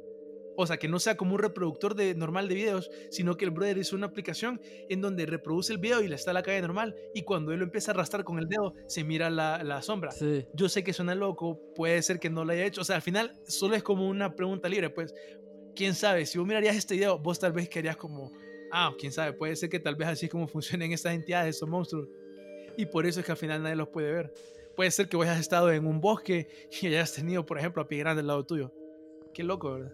Speaker 2: O sea, que no sea como un reproductor de, normal de videos, sino que el brother hizo una aplicación en donde reproduce el video y le está la calle normal. Y cuando él lo empieza a arrastrar con el dedo, se mira la, la sombra.
Speaker 1: Sí.
Speaker 2: Yo sé que suena loco, puede ser que no lo haya hecho. O sea, al final solo es como una pregunta libre. Pues, quién sabe, si vos mirarías este video, vos tal vez querías como, ah, quién sabe, puede ser que tal vez así es como funcionen estas entidades, estos monstruos. Y por eso es que al final nadie los puede ver. Puede ser que vos hayas estado en un bosque y hayas tenido, por ejemplo, a pie grande al lado tuyo. Qué loco, ¿verdad?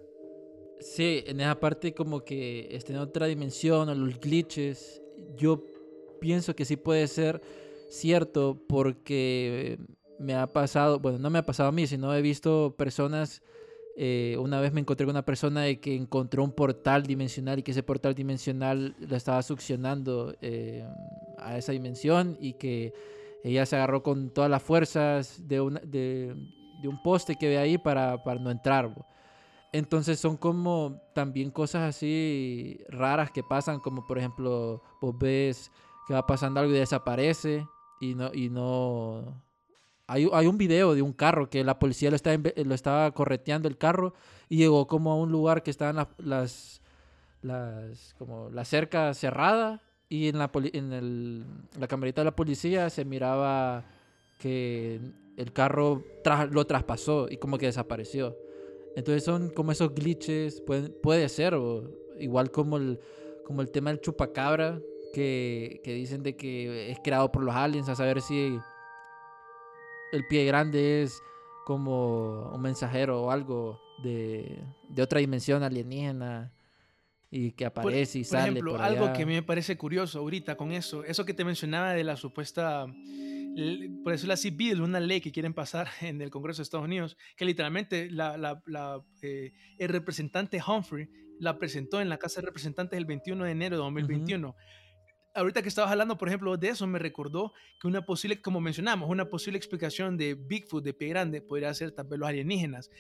Speaker 1: Sí, en esa parte como que está en otra dimensión o los glitches, yo pienso que sí puede ser cierto porque me ha pasado, bueno, no me ha pasado a mí, sino he visto personas, eh, una vez me encontré con una persona de que encontró un portal dimensional y que ese portal dimensional lo estaba succionando eh, a esa dimensión y que ella se agarró con todas las fuerzas de, una, de, un poste que ve ahí para, no entrar. Entonces son como también cosas así raras que pasan, como por ejemplo, vos ves que va pasando algo y desaparece y no... Y no... Hay, hay un video de un carro que la policía lo, está, lo estaba correteando el carro y llegó como a un lugar que estaban la- las, las, como la cerca cerrada y en la, en el- la camarita de la policía se miraba que el carro tras- lo traspasó y como que desapareció. Entonces son como esos glitches, pueden- puede ser, o igual como el, como el tema del chupacabra, que, que dicen de que es creado por los aliens, a saber si el pie grande es como un mensajero o algo de, de otra dimensión alienígena y que
Speaker 2: Por,
Speaker 1: aparece y
Speaker 2: por
Speaker 1: sale
Speaker 2: ejemplo,
Speaker 1: por
Speaker 2: algo que a mí me parece curioso ahorita con eso, eso que te mencionaba de la supuesta, por decirlo así, bill, una ley que quieren pasar en el Congreso de Estados Unidos, que literalmente la, la- la, eh, el representante Humphrey la presentó en la Casa de Representantes el 21 de enero de 2021. Ahorita que estabas hablando, por ejemplo, de eso, me recordó que una posible, como mencionamos, una posible explicación de Bigfoot de pie grande podría ser tal vez los alienígenas.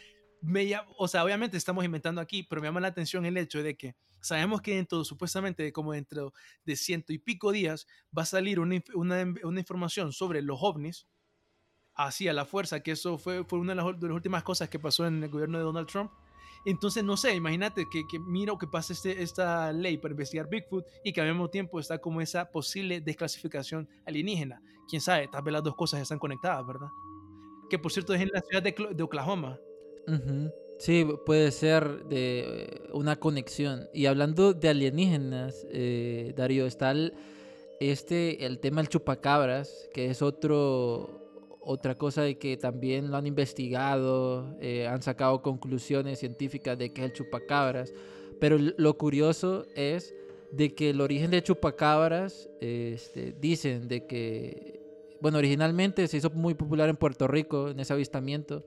Speaker 2: Me o sea, obviamente estamos inventando aquí, pero me llama la atención el hecho de que sabemos que dentro, supuestamente, como dentro de ciento y pico días, va a salir una, una, una información sobre los ovnis, así a la fuerza, que eso fue, fue una de las, de las últimas cosas que pasó en el gobierno de Donald Trump. Entonces, no sé, imagínate que, que miro que pasa este, esta ley para investigar Bigfoot y que al mismo tiempo está como esa posible desclasificación alienígena. Quién sabe, tal vez las dos cosas están conectadas, ¿verdad? Que por cierto es en la ciudad de, de Oklahoma.
Speaker 1: Ujú. Sí, puede ser de eh, una conexión. Y hablando de alienígenas, eh, Darío, está el, este, el tema del chupacabras, que es otro, otra cosa de que también lo han investigado, eh, han sacado conclusiones científicas de que es el chupacabras. Pero lo curioso es de que el origen de chupacabras, este, dicen de que, bueno, originalmente se hizo muy popular en Puerto Rico en ese avistamiento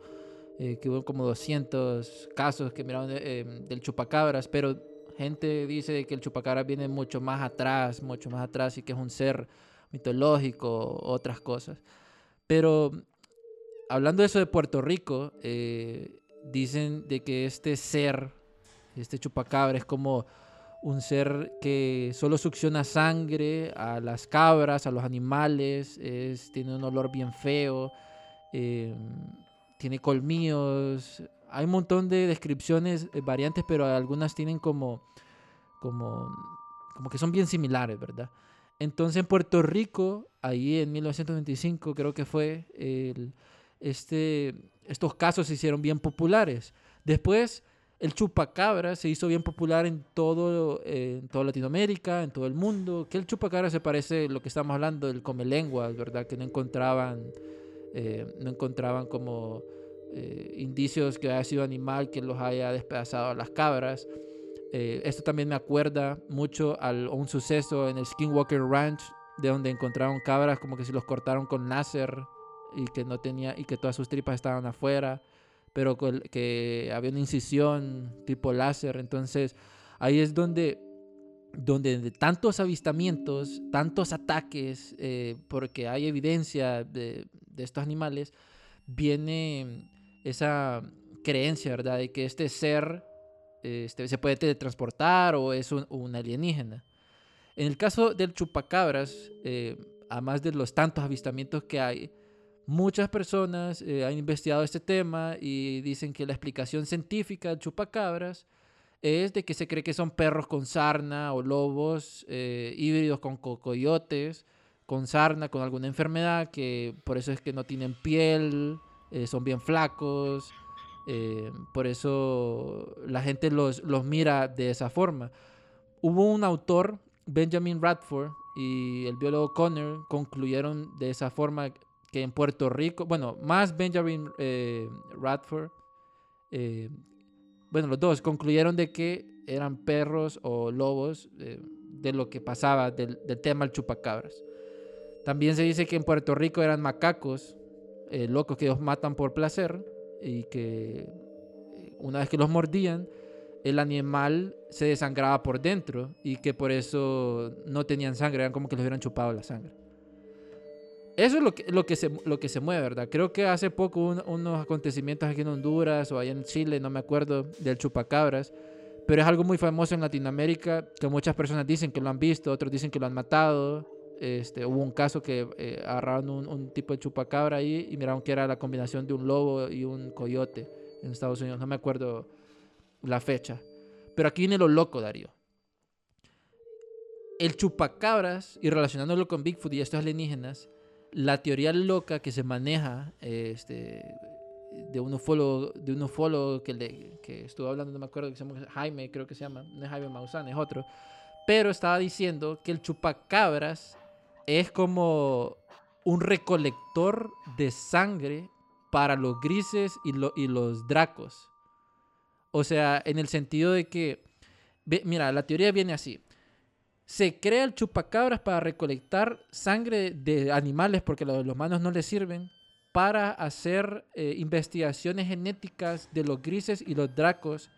Speaker 1: eh, que hubo como 200 casos que miraron eh, del chupacabras, pero gente dice que el chupacabras viene mucho más atrás, mucho más atrás y que es un ser mitológico, otras cosas. Pero hablando de eso de Puerto Rico, eh, dicen de que este ser, este chupacabra es como un ser que solo succiona sangre a las cabras, a los animales, es, tiene un olor bien feo. eh, tiene colmillos. Hay un montón de descripciones eh, variantes, pero algunas tienen como, como, como que son bien similares, ¿verdad? Entonces en Puerto Rico, ahí en 1925 creo que fue, el- este, estos casos se hicieron bien populares. Después el chupacabra se hizo bien popular en todo, eh, en toda Latinoamérica, en todo el mundo. Que el chupacabra se parece a lo que estamos hablando del come lenguas, ¿verdad? Que no encontraban, eh, no encontraban como eh, indicios que haya sido animal que los haya despedazado a las cabras. Eh, esto también me acuerda mucho a un suceso en el Skinwalker Ranch, de donde encontraron cabras como que si los cortaron con láser y que no tenía y que todas sus tripas estaban afuera, pero que había una incisión tipo láser. Entonces ahí es donde donde de tantos avistamientos, tantos ataques, eh, porque hay evidencia de, de estos animales, viene esa creencia, ¿verdad? De que este ser este, se puede teletransportar o es un, alienígena. En el caso del chupacabras, eh, además de los tantos avistamientos que hay, muchas personas eh, han investigado este tema y dicen que la explicación científica del chupacabras es de que se cree que son perros con sarna o lobos eh, híbridos con co- coyotes, con sarna, con alguna enfermedad, que por eso es que no tienen piel, eh, son bien flacos, eh, por eso la gente los, los mira de esa forma. Hubo un autor, Benjamin Radford, y el biólogo Connor concluyeron de esa forma que en Puerto Rico, bueno, más Benjamin eh, Radford, bueno, los dos concluyeron de que eran perros o lobos de lo que pasaba del, del tema del chupacabras. También se dice que en Puerto Rico eran macacos, eh, locos que ellos matan por placer y que eh, una vez que los mordían, el animal se desangraba por dentro y que por eso no tenían sangre, eran como que les hubieran chupado la sangre. Eso es lo que, lo que, se, lo que se mueve, ¿verdad? Creo que hace poco un- unos acontecimientos aquí en Honduras o allá en Chile, no me acuerdo, del chupacabras, pero es algo muy famoso en Latinoamérica que muchas personas dicen que lo han visto, otros dicen que lo han matado. Este, hubo un caso que eh, agarraron un, tipo de chupacabra ahí y miraron que era la combinación de un lobo y un coyote en Estados Unidos. No me acuerdo la fecha. Pero aquí viene lo loco, Darío. El chupacabras, y relacionándolo con Bigfoot y estos alienígenas, la teoría loca que se maneja este, de un ufólogo, de un ufólogo que, le, que estuvo hablando, no me acuerdo, que se llama Jaime, creo que se llama, no es Jaime Maussan, es otro, pero estaba diciendo que el chupacabras es como un recolector de sangre para los grises y, lo- y los dracos. O sea, en el sentido de que, mira, la teoría viene así. Se crea el chupacabras para recolectar sangre de animales porque los, los humanos no les sirven para hacer eh, investigaciones genéticas de los grises y los dracos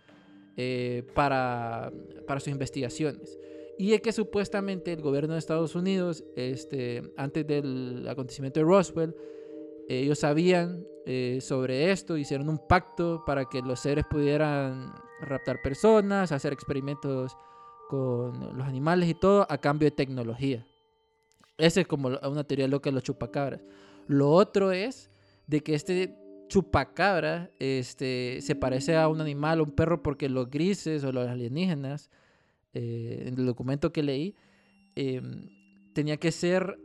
Speaker 1: eh, para, para sus investigaciones. Y es que supuestamente el gobierno de Estados Unidos, este, antes del acontecimiento de Roswell, ellos sabían eh, sobre esto, hicieron un pacto para que los seres pudieran raptar personas, hacer experimentos con los animales y todo a cambio de tecnología. Esa es como una teoría loca de los chupacabras. Lo otro es de que este chupacabra este, se parece a un animal, a un perro, porque los grises o los alienígenas, eh, en el documento que leí, em, tenía que ser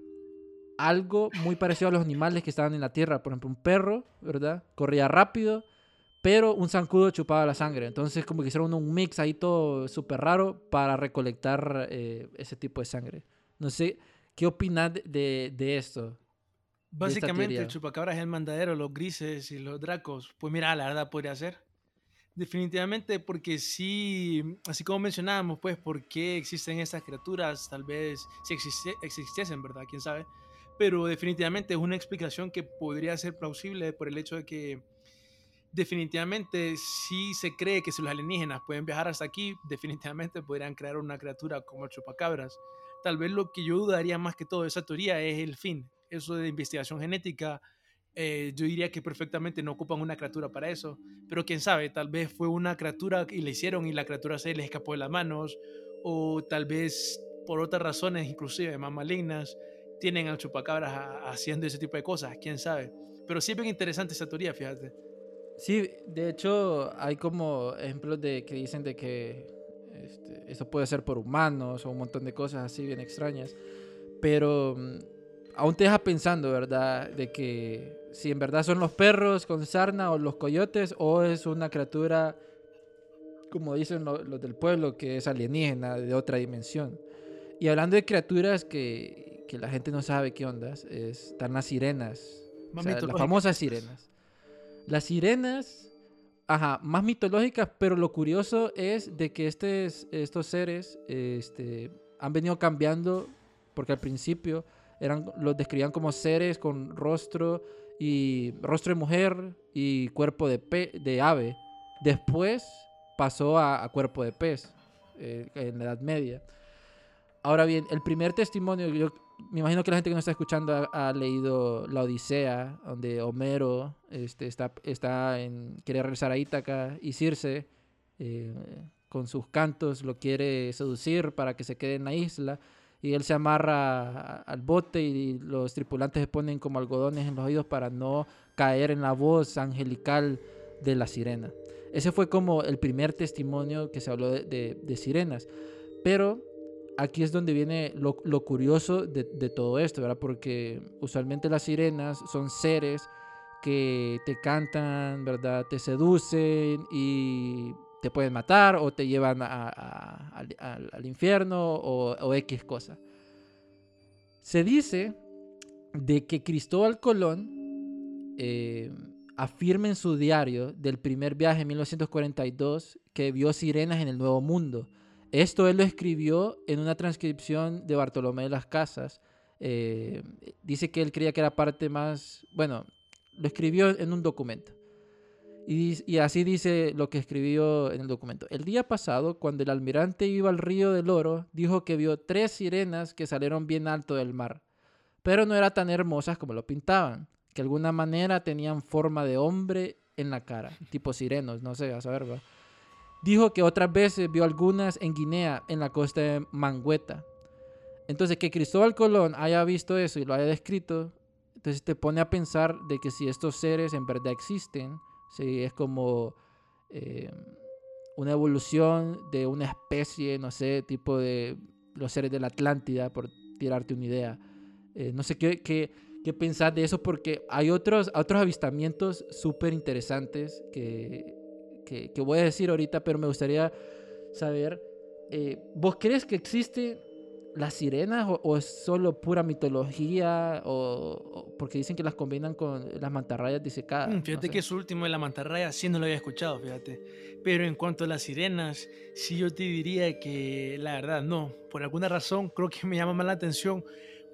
Speaker 1: algo muy parecido a los animales que estaban en la tierra. Por ejemplo, un perro, ¿verdad? Corría rápido, pero un zancudo chupaba la sangre. Entonces, como que hicieron un mix ahí todo súper raro para recolectar eh, ese tipo de sangre. No sé, ¿qué opinas de, de, de esto?
Speaker 2: Básicamente,
Speaker 1: teoría.
Speaker 2: el chupacabras es el mandadero, los grises y los dracos. Pues mira, la verdad podría ser. Definitivamente, porque sí, así como mencionábamos, pues, ¿por qué existen estas criaturas? Tal vez si existe- existiesen, ¿verdad? ¿Quién sabe? Pero definitivamente es una explicación que podría ser plausible por el hecho de que definitivamente sí se cree que si los alienígenas pueden viajar hasta aquí, definitivamente podrían crear una criatura como el chupacabras. Tal vez lo que yo dudaría más que todo de esa teoría es el fin. Eso de investigación genética, eh, yo diría que perfectamente no ocupan una criatura para eso. Pero quién sabe, tal vez fue una criatura y le hicieron y la criatura se les escapó de las manos. O tal vez por otras razones, inclusive más malignas, tienen al chupacabras haciendo ese tipo de cosas. Quién sabe. Pero sí es bien interesante esa teoría, fíjate.
Speaker 1: Sí, de hecho hay como ejemplos de que dicen de que este, puede ser por humanos o un montón de cosas así bien extrañas, pero mm, aún te deja pensando, ¿verdad? De que si en verdad son los perros con sarna o los coyotes o es una criatura, como dicen lo- los del pueblo, que es alienígena de otra dimensión. Y hablando de criaturas que, que la gente no sabe qué ondas, es- están las sirenas, o sea, las famosas sirenas. Las sirenas, ajá, más mitológicas, pero lo curioso es de que estes- estos seres este, han venido cambiando, porque al principio eran, los describían como seres con rostro y rostro de mujer y cuerpo de, pe- de ave. Después pasó a, a cuerpo de pez eh, en la Edad Media. Ahora bien, el primer testimonio, yo me imagino que la gente que nos está escuchando ha, ha leído La Odisea, donde Homero este, está, está en, quiere regresar a Ítaca y Circe, eh, con sus cantos, lo quiere seducir para que se quede en la isla. Y él se amarra al bote y los tripulantes se ponen como algodones en los oídos para no caer en la voz angelical de la sirena. Ese fue como el primer testimonio que se habló de, sirenas. Pero aquí es donde viene lo, lo curioso de, de todo esto, ¿verdad? Porque usualmente las sirenas son seres que te cantan, ¿verdad? Te seducen y te pueden matar o te llevan al infierno o, o X cosa. Se dice de que Cristóbal Colón eh, afirma en su diario del primer viaje en 1942 que vio sirenas en el Nuevo Mundo. Esto él lo escribió en una transcripción de Bartolomé de las Casas. Eh, dice que él creía que era parte más, bueno, lo escribió en un documento. Y, así dice lo que escribió en el documento. El día pasado, cuando el almirante iba al río del Oro, dijo que vio tres sirenas que salieron bien alto del mar, pero no eran tan hermosas como lo pintaban, que de alguna manera tenían forma de hombre en la cara, tipo sirenos, no sé, a saber. Dijo que otras veces vio algunas en Guinea, en la costa de Mangueta. Entonces, que Cristóbal Colón haya visto eso y lo haya descrito, entonces te pone a pensar de que si estos seres en verdad existen, si es como eh, una evolución de una especie, no sé, tipo de los seres de la Atlántida, por tirarte una idea. Eh, no sé qué, qué, qué pensar de eso, porque hay otros, otros avistamientos súper interesantes que, que, que voy a decir ahorita, pero me gustaría saber, eh, ¿vos crees que existe las sirenas o, o es solo pura mitología? O, o- porque dicen que las combinan con las mantarrayas disecadas.
Speaker 2: Mm,
Speaker 1: no
Speaker 2: Fíjate
Speaker 1: sé.
Speaker 2: que eso último de la mantarraya sí no lo había escuchado, fíjate. Pero en cuanto a las sirenas, sí yo te diría que la verdad no. Por alguna razón creo que me llama más la atención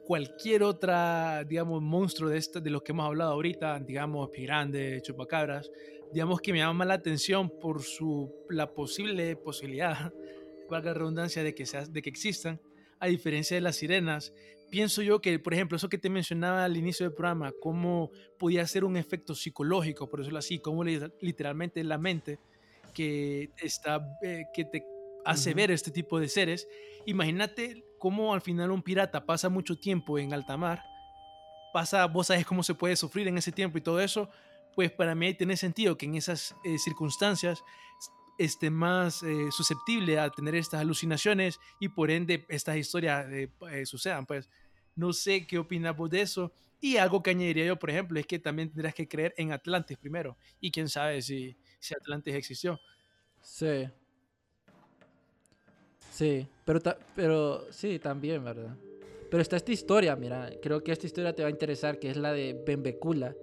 Speaker 2: cualquier otra, digamos, monstruo de, esta, de los que hemos hablado ahorita, digamos, grande, chupacabras, digamos que me llama más la atención por su, la posible posibilidad, valga la redundancia, de que, sea, de que existan, a diferencia de las sirenas. Pienso yo que, por ejemplo, eso que te mencionaba al inicio del programa, cómo podía ser un efecto psicológico, por decirlo así, como li- literalmente la mente que, está, eh, que te hace
Speaker 1: Ujú.
Speaker 2: ver este tipo de seres. Imagínate cómo al final un pirata pasa mucho tiempo en alta mar, pasa, vos sabes cómo se puede sufrir en ese tiempo y todo eso, pues para mí tiene sentido que en esas eh, circunstancias esté más eh, susceptible a tener estas alucinaciones y por ende estas historias eh, eh, sucedan. Pues no sé qué opinas vos de eso. Y algo que añadiría yo, por ejemplo, es que también tendrás que creer en Atlantis primero. Y quién sabe si, si Atlantis existió.
Speaker 1: Sí. Sí, pero, pero sí, también, ¿verdad? Pero está esta historia, mira, creo que esta historia te va a interesar, que es la de Bembecula,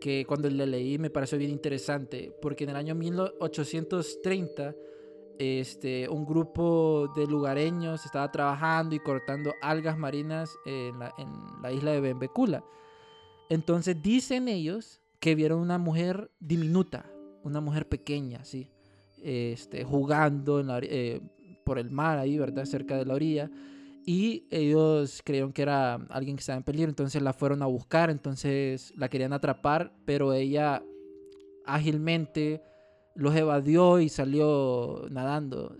Speaker 1: que cuando la leí me pareció bien interesante, porque en el año 1830 este, un grupo de lugareños estaba trabajando y cortando algas marinas en la, isla de Bembecula. Entonces dicen ellos que vieron una mujer diminuta, una mujer pequeña, sí, este, jugando eh, por el mar ahí, ¿verdad? Cerca de la orilla. Y ellos creyeron que era alguien que estaba en peligro, entonces la fueron a buscar, entonces la querían atrapar, pero ella ágilmente los evadió y salió nadando.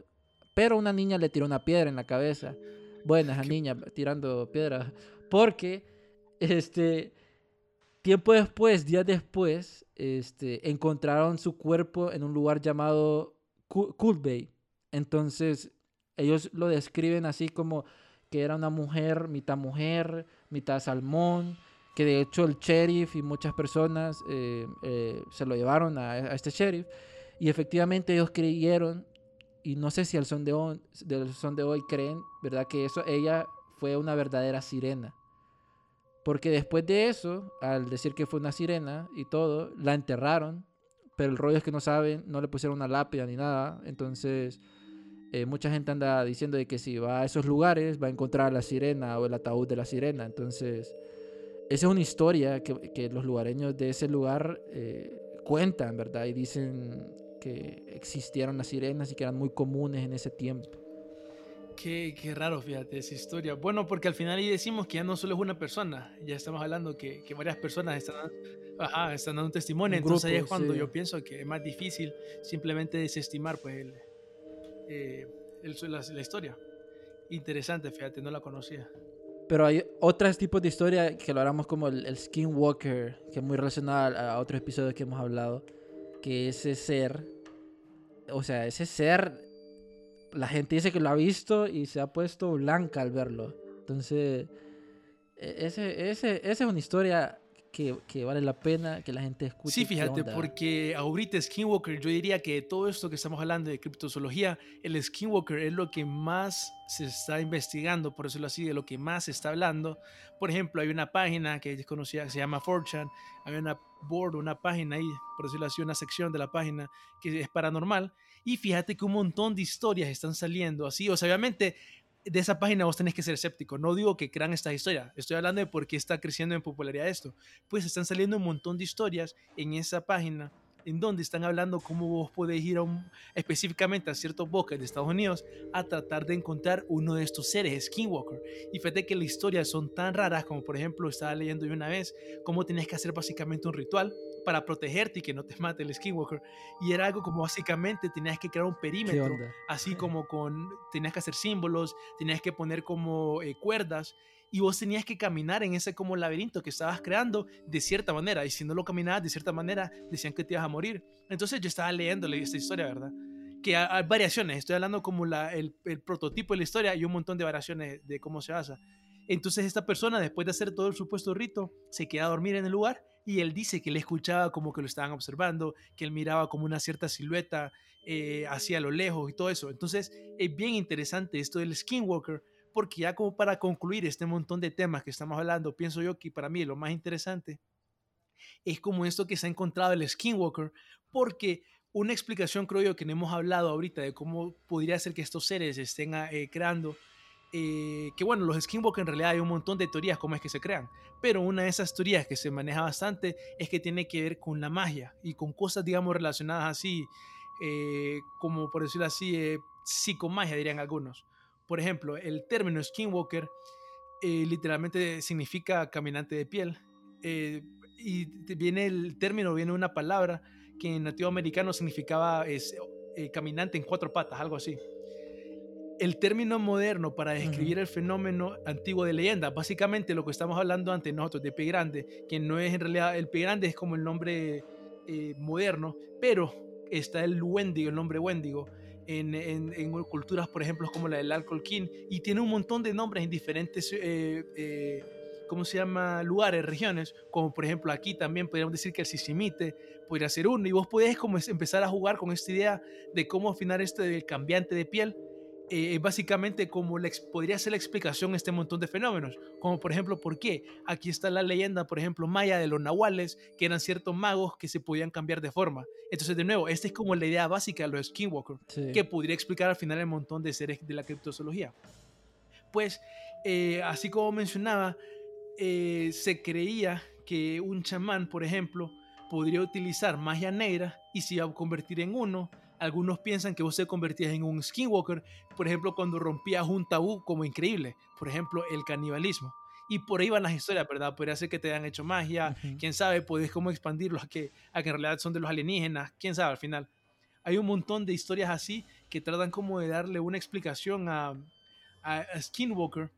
Speaker 1: Pero una niña le tiró una piedra en la cabeza. Buena esa niña tirando piedras. Porque, este, tiempo después, días después, este, encontraron su cuerpo en un lugar llamado Cool Bay. Entonces, ellos lo describen así como que era una mujer, mitad mujer, mitad salmón, que de hecho el sheriff y muchas personas eh, eh, se lo llevaron a, este sheriff. Y efectivamente ellos creyeron, y no sé si al son de hoy, son de hoy creen, ¿verdad? Que eso, ella fue una verdadera sirena. Porque después de eso, al decir que fue una sirena y todo, la enterraron. Pero el rollo es que no saben, no le pusieron una lápida ni nada. Entonces, eh, mucha gente anda diciendo de que si va a esos lugares va a encontrar a la sirena o el ataúd de la sirena. Entonces, esa es una historia que, que los lugareños de ese lugar eh, cuentan, ¿verdad? Y dicen que existieron las sirenas y que eran muy comunes en ese tiempo.
Speaker 2: Qué, qué raro, fíjate, esa historia. Bueno, porque al final ahí decimos que ya no solo es una persona, ya estamos hablando que, que varias personas están, ajá, están dando un testimonio. Entonces ahí es cuando
Speaker 1: sí.
Speaker 2: yo pienso que es más difícil simplemente desestimar pues, el, eh, el- la, la historia. Interesante, fíjate, no la conocía.
Speaker 1: Pero hay otros tipos de historia que lo hablamos como el, el Skinwalker, que es muy relacionado a, a otros episodios que hemos hablado, que ese ser, o sea, ese ser, la gente dice que lo ha visto y se ha puesto blanca al verlo. Entonces, e- ese, ese, esa es una historia que, que vale la pena que la gente escuche.
Speaker 2: Sí, fíjate, porque ahorita Skinwalker, yo diría que todo esto que estamos hablando de criptozoología, el Skinwalker es lo que más se está investigando, por decirlo así, de lo que más se está hablando. Por ejemplo, hay una página que es conocida que se llama 4chan, hay una board, una página ahí, por decirlo así, una sección de la página que es paranormal. Y fíjate que un montón de historias están saliendo así. O sea, obviamente de esa página vos tenés que ser escéptico. No digo que crean esta historia. Estoy hablando de por qué está creciendo en popularidad esto. Pues están saliendo un montón de historias en esa página en donde están hablando cómo vos podés ir a un, específicamente a ciertos bosques de Estados Unidos a tratar de encontrar uno de estos seres, Skinwalker. Y fíjate que las historias son tan raras como por ejemplo estaba leyendo yo una vez cómo tenés que hacer básicamente un ritual para protegerte y que no te mate el Skinwalker. Y era algo como básicamente tenías que crear un
Speaker 1: ¿Qué
Speaker 2: perímetro así como con, tenías que hacer símbolos, tenías que poner como eh, cuerdas y vos tenías que caminar en ese como laberinto que estabas creando de cierta manera y si no lo caminabas de cierta manera decían que te ibas a morir. Entonces yo estaba leyéndole esta historia, ¿verdad? Que hay, variaciones, estoy hablando como la, el, el prototipo de la historia y un montón de variaciones de cómo se basa. Entonces esta persona después de hacer todo el supuesto rito se queda a dormir en el lugar y él dice que le escuchaba como que lo estaban observando, que él miraba como una cierta silueta eh, hacia lo lejos y todo eso. Entonces es bien interesante esto del Skinwalker porque ya como para concluir este montón de temas que estamos hablando, pienso yo que para mí lo más interesante es como esto que se ha encontrado el Skinwalker, porque una explicación creo yo que no hemos hablado ahorita de cómo podría ser que estos seres estén eh, creando, eh, que bueno, los Skinwalker en realidad hay un montón de teorías cómo es que se crean, pero una de esas teorías que se maneja bastante es que tiene que ver con la magia y con cosas, digamos, relacionadas así, eh, como por decirlo así, eh, psicomagia dirían algunos. Por ejemplo, el término Skinwalker eh, literalmente significa caminante de piel. Eh, y viene el término, viene una palabra que en nativo americano significaba es, eh, caminante en cuatro patas, algo así. El término moderno para describir el fenómeno antiguo de leyenda, básicamente lo que estamos hablando antes nosotros de pie grande, que no es en realidad, el pie grande es como el nombre eh, moderno, pero está el Wendigo, el nombre Wendigo, en, en- en culturas, por ejemplo, como la del Alcolquín, y tiene un montón de nombres en diferentes, eh, eh, ¿cómo se llama?, lugares, regiones, como por ejemplo aquí también podríamos decir que el Sisimite podría ser uno, y vos podés como empezar a jugar con esta idea de cómo afinar este del cambiante de piel, eh, básicamente como la podría ser la explicación a este montón de fenómenos, como por ejemplo, ¿por qué? Aquí está la leyenda, por ejemplo, maya de los nahuales, que eran ciertos magos que se podían cambiar de forma. Entonces, de nuevo, esta es como la idea básica de los Skinwalker
Speaker 1: Sí.
Speaker 2: que podría explicar al final el montón de seres de la criptozoología. Pues, eh, así como mencionaba, eh, se creía que un chamán, por ejemplo, podría utilizar magia negra y se iba a convertir en uno. Algunos piensan que vos te convertías en un skinwalker, por ejemplo, cuando rompías un tabú como increíble, por ejemplo, el canibalismo. Y por ahí van las historias, ¿verdad? Podría ser que te hayan hecho magia,
Speaker 1: Ujú.
Speaker 2: quién sabe, podés como expandirlos a que, a que en realidad son de los alienígenas, quién sabe al final. Hay un montón de historias así que tratan como de darle una explicación a, a, a Skinwalker.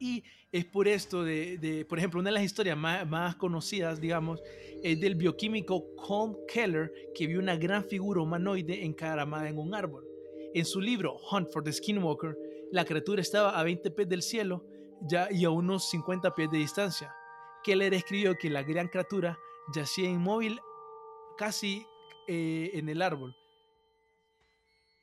Speaker 2: Y es por esto de, por ejemplo, una de las historias más, más conocidas, digamos, es del bioquímico Colm Keller, que vio una gran figura humanoide encaramada en un árbol. En su libro Hunt for the Skinwalker, la criatura estaba a 20 pies del cielo ya, y a unos 50 pies de distancia. Keller escribió que la gran criatura yacía inmóvil casi eh, en el árbol.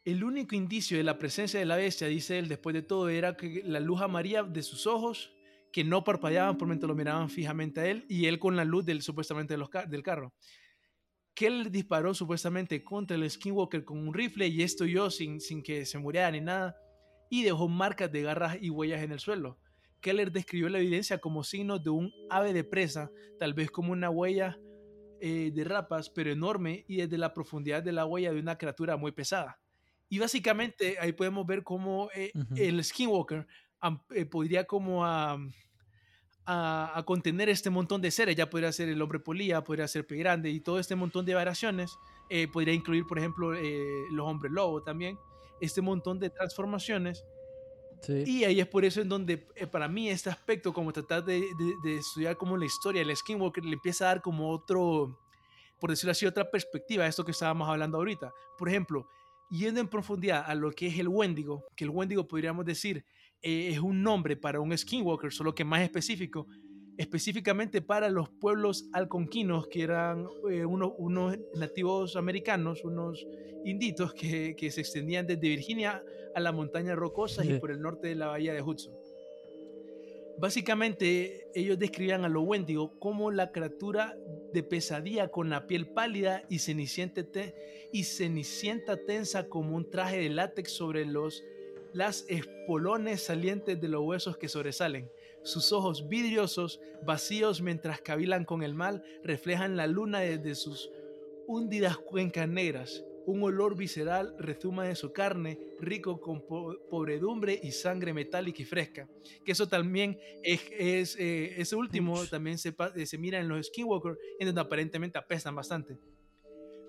Speaker 2: El único indicio de la presencia de la bestia, dice él, después de todo, era que la luz amarilla de sus ojos, que no parpadeaban por mientras lo miraban fijamente a él, y él con la luz del, supuestamente del carro. Keller disparó supuestamente contra el Skinwalker con un rifle y esto yo sin, sin que se muriera ni nada, y dejó marcas de garras y huellas en el suelo. Keller describió la evidencia como signos de un ave de presa, tal vez como una huella eh, de rapas, pero enorme y desde la profundidad de la huella de una criatura muy pesada. Y básicamente ahí podemos ver cómo eh, el Skinwalker eh, podría como a, a, a contener este montón de seres. Ya podría ser el hombre polilla, podría ser pie grande y todo este montón de variaciones. eh, podría incluir, por ejemplo, los hombres lobo también. Este montón de transformaciones.
Speaker 1: Sí.
Speaker 2: Y ahí es por eso en donde para mí este aspecto, como tratar de, de- de estudiar como la historia, el Skinwalker le empieza a dar como otro, por decirlo así, otra perspectiva a esto que estábamos hablando ahorita. Por ejemplo, yendo en profundidad a lo que es el Wendigo, que el Wendigo podríamos decir eh, es un nombre para un Skinwalker, solo que más específico, específicamente para los pueblos alconquinos, que eran eh, unos, unos nativos americanos, unos inditos que, que se extendían desde Virginia a las montañas rocosas y por el norte de la bahía de Hudson. Básicamente, ellos describían a los Wendigo como la criatura de pesadilla con la piel pálida y cenicienta, y cenicienta tensa como un traje de látex sobre los las espolones salientes de los huesos que sobresalen. Sus ojos vidriosos, vacíos mientras cavilan con el mal, reflejan la luna desde sus hundidas cuencas negras. Un olor visceral rezuma de su carne, rico con po- podredumbre y sangre metálica y fresca. Que eso también es, es, eh, ese último también se, eh, se mira en los Skinwalker, en donde aparentemente apestan bastante.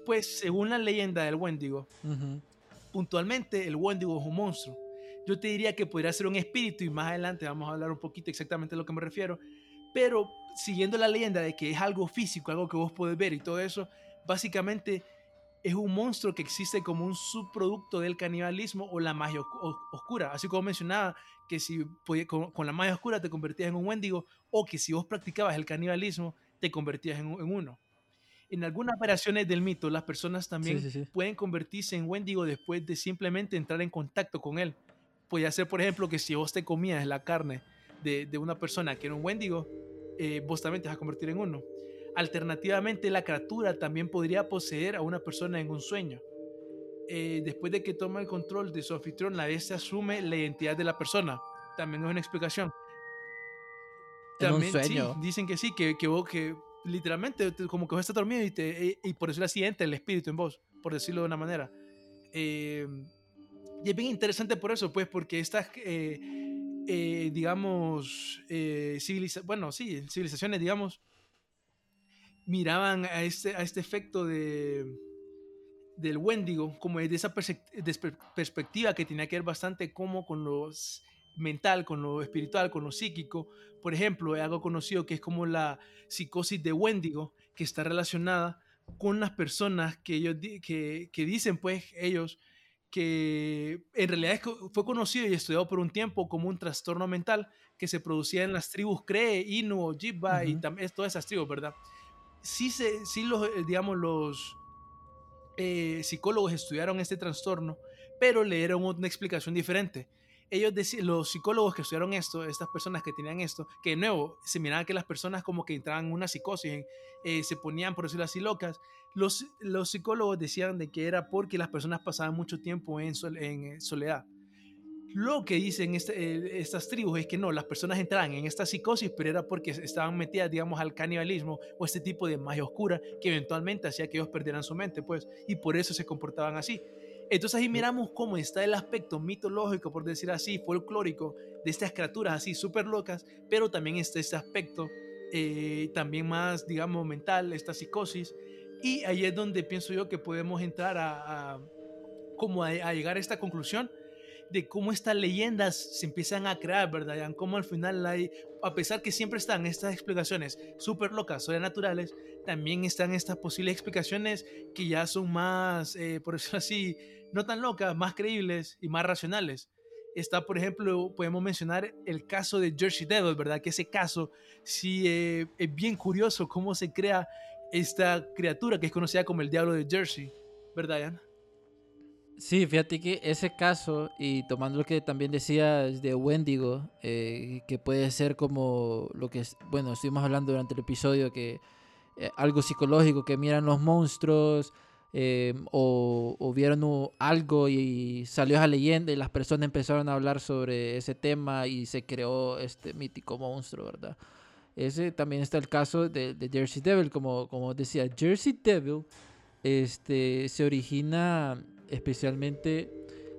Speaker 2: Pues según la leyenda del Wendigo, puntualmente el Wendigo es un monstruo. Yo te diría que podría ser un espíritu y más adelante vamos a hablar un poquito exactamente a lo que me refiero. Pero siguiendo la leyenda de que es algo físico, algo que vos podés ver y todo eso, básicamente es un monstruo que existe como un subproducto del canibalismo o la magia os- os- oscura. Así como mencionaba que si con, con la magia oscura te convertías en un Wendigo o que si vos practicabas el canibalismo te convertías en, un- en uno. En algunas operaciones del mito, las personas también
Speaker 1: Sí, sí, sí.
Speaker 2: pueden convertirse en Wendigo después de simplemente entrar en contacto con él. Podría ser, por ejemplo, que si vos te comías la carne de, de una persona que era un Wendigo, eh, vos también te vas a convertir en uno. Alternativamente, la criatura también podría poseer a una persona en un sueño. Eh, después de que toma el control de su anfitrión, la bestia asume la identidad de la persona. También es una explicación.
Speaker 1: En un
Speaker 2: sí,
Speaker 1: sueño.
Speaker 2: dicen que sí, que, que vos, que literalmente te- como que vos estás dormido y, te, y, y por decirlo así entra el espíritu en vos, por decirlo de una manera. Eh, y es bien interesante por eso, pues, porque estas, eh, eh, digamos, eh, civiliza bueno, sí, civilizaciones, digamos, miraban a este, a este efecto de, del Wendigo, como de esa perse- perspectiva que tenía que ver bastante como con lo mental, con lo espiritual, con lo psíquico. Por ejemplo, hay algo conocido que es como la psicosis de Wendigo, que está relacionada con las personas que ellos di- que, que dicen, pues, ellos que en realidad es fue conocido y estudiado por un tiempo como un trastorno mental que se producía en las tribus Cree, Inu, Ojibwa y también todas esas tribus, ¿verdad? Sí, se, sí los, eh, digamos, los eh, psicólogos estudiaron este trastorno, pero le dieron una explicación diferente. Ellos deci- los psicólogos que estudiaron esto, estas personas que tenían esto, que de nuevo se miraba que las personas como que entraban en una psicosis, eh, se ponían, por decirlo así, locas. Los, los psicólogos decían de que era porque las personas pasaban mucho tiempo en, sol- en soledad. Lo que dicen este- eh, estas tribus es que no, las personas entraban en esta psicosis, pero era porque estaban metidas, digamos, al canibalismo o este tipo de magia oscura que eventualmente hacía que ellos perdieran su mente, pues, y por eso se comportaban así. Entonces ahí miramos cómo está el aspecto mitológico, por decir así, folclórico, de estas criaturas así súper locas, pero también está este aspecto eh, también más, digamos, mental, esta psicosis. Y ahí es donde pienso yo que podemos entrar a, a como a, a llegar a esta conclusión de cómo estas leyendas se empiezan a crear, ¿verdad? Jan? Cómo al final hay, a pesar que siempre están estas explicaciones súper locas, sobrenaturales, también están estas posibles explicaciones que ya son más, eh, por decirlo así, no tan locas, más creíbles y más racionales. Está, por ejemplo, podemos mencionar el caso de Jersey Devil, ¿verdad? Que ese caso sí eh, es bien curioso cómo se crea esta criatura que es conocida como el diablo de Jersey, ¿verdad, Jan?
Speaker 1: Sí, fíjate que ese caso, y tomando lo que también decías de Wendigo, eh, que puede ser como lo que, bueno, estuvimos hablando durante el episodio, que eh, algo psicológico, que miran los monstruos, eh, o, vieron algo y salió esa leyenda y las personas empezaron a hablar sobre ese tema y se creó este mítico monstruo, ¿verdad? Ese también está el caso de, de Jersey Devil, como, como decía, Jersey Devil este, se origina especialmente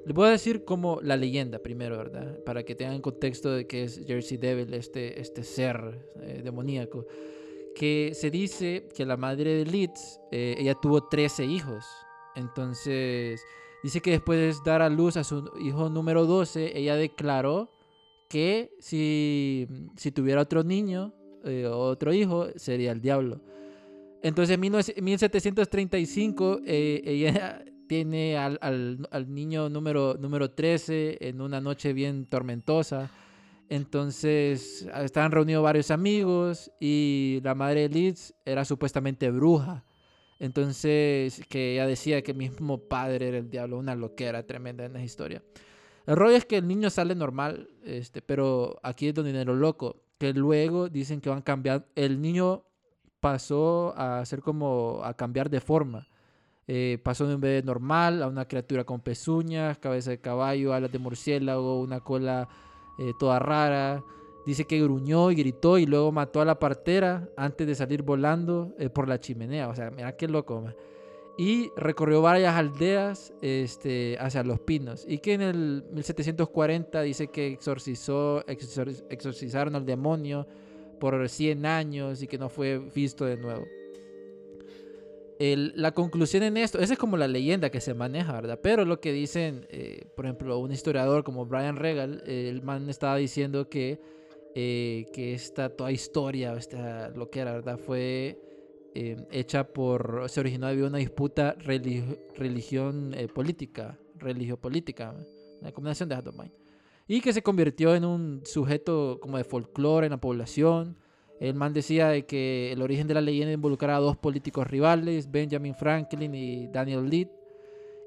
Speaker 1: Les voy a decir como la leyenda primero, ¿verdad? Para que tengan contexto de qué es Jersey Devil, este, este ser eh, demoníaco. Que se dice que la madre de Leeds, eh, ella tuvo 13 hijos. Entonces, dice que después de dar a luz a su hijo número 12, ella declaró que si, si tuviera otro niño eh, otro hijo, sería el diablo. Entonces, en 1735, eh, ella tiene al, al, niño número, número 13 en una noche bien tormentosa. Entonces, estaban reunidos varios amigos y la madre de Leeds era supuestamente bruja. Entonces, que ella decía que mismo padre era el diablo, una loquera tremenda en la historia. El rollo es que el niño sale normal, este, pero aquí es donde viene lo loco, que luego dicen que van a cambiar, el niño pasó a ser como a cambiar de forma. Eh, pasó de un bebé normal a una criatura con pezuñas, cabeza de caballo, alas de murciélago, una cola eh, toda rara. Dice que gruñó y gritó y luego mató a la partera antes de salir volando eh, por la chimenea. O sea, mira qué loco. Y recorrió varias aldeas este, hacia los pinos. Y que en el 1740 dice que exorcizó, exorcizaron al demonio por 100 años y que no fue visto de nuevo. La conclusión en esto, esa es como la leyenda que se maneja, ¿verdad? Pero lo que dicen, eh, por ejemplo, un historiador como Brian Regal, el man estaba diciendo que eh, que esta toda historia, esta lo que era, ¿verdad? Fue eh, hecha por, se originó de una disputa religión eh, política, religio-política, una combinación de las Y que se convirtió en un sujeto como de folclore en la población. El man decía de que el origen de la leyenda involucraba a dos políticos rivales, Benjamin Franklin y Daniel Lead,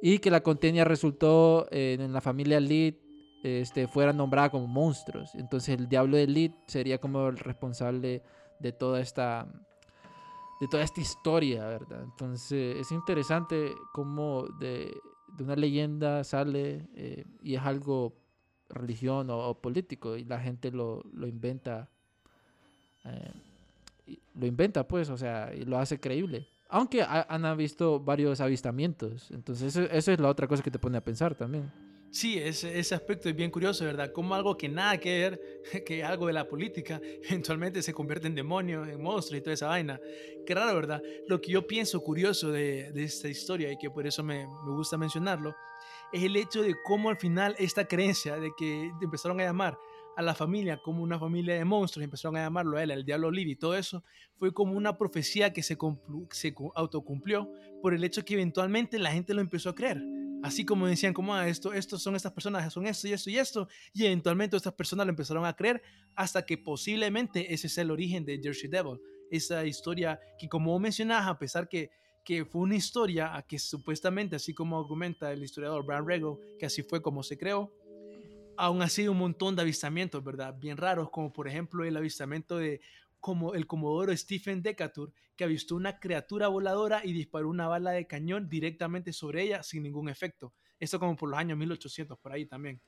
Speaker 1: y que la contienda resultó en la familia Lead este, fuera nombrada como monstruos. Entonces el diablo de Lid sería como el responsable de toda esta de toda esta historia, ¿verdad? Entonces es interesante cómo de, una leyenda sale eh, y es algo religión o, político y la gente lo, lo inventa eh, lo inventa pues, o sea, y lo hace creíble. Aunque han visto varios avistamientos, entonces eso, eso es la otra cosa que te pone a pensar también.
Speaker 2: Sí, ese, ese aspecto es bien curioso, ¿verdad? Como algo que nada que ver, que algo de la política, eventualmente se convierte en demonio, en monstruo y toda esa vaina. Qué raro, ¿verdad? Lo que yo pienso curioso de, de esta historia y que por eso me, me, gusta mencionarlo, es el hecho de cómo al final esta creencia de que empezaron a llamar a la familia como una familia de monstruos, empezaron a llamarlo a él, el diablo Lid y todo eso, fue como una profecía que se, se autocumplió por el hecho que eventualmente la gente lo empezó a creer. Así como decían, como ah, esto, estos son estas personas, son esto y esto y esto, y eventualmente estas personas lo empezaron a creer hasta que posiblemente ese es el origen de Jersey Devil. Esa historia que como mencionabas, a pesar que, que fue una historia que supuestamente, así como argumenta el historiador Brian Rego, que así fue como se creó, aún así un montón de avistamientos, ¿verdad? Bien raros, como por ejemplo el avistamiento de como el comodoro Stephen Decatur, que avistó una criatura voladora y disparó una bala de cañón directamente sobre ella sin ningún efecto. Esto como por los años 1800, por ahí también.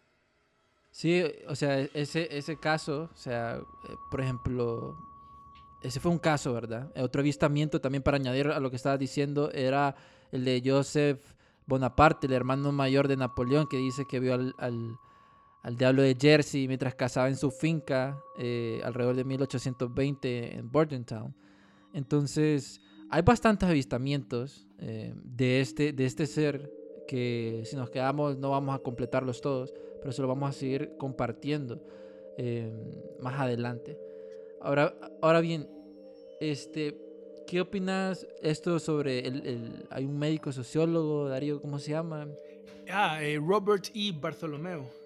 Speaker 1: Sí, o sea, ese, ese caso, o sea, eh, por ejemplo, ese fue un caso, ¿verdad? Otro avistamiento también para añadir a lo que estabas diciendo era el de Joseph Bonaparte, el hermano mayor de Napoleón, que dice que vio al al diablo de Jersey mientras cazaba en su finca eh, alrededor de 1820 en Bordentown. Entonces, hay bastantes avistamientos eh, de, este, de este ser que si nos quedamos no vamos a completarlos todos, pero se lo vamos a seguir compartiendo eh, más adelante. Ahora, ahora bien, este, ¿qué opinas esto sobre el, hay un médico sociólogo, Darío, ¿cómo se llama?
Speaker 2: Ah, Robert E. Bartolomeo.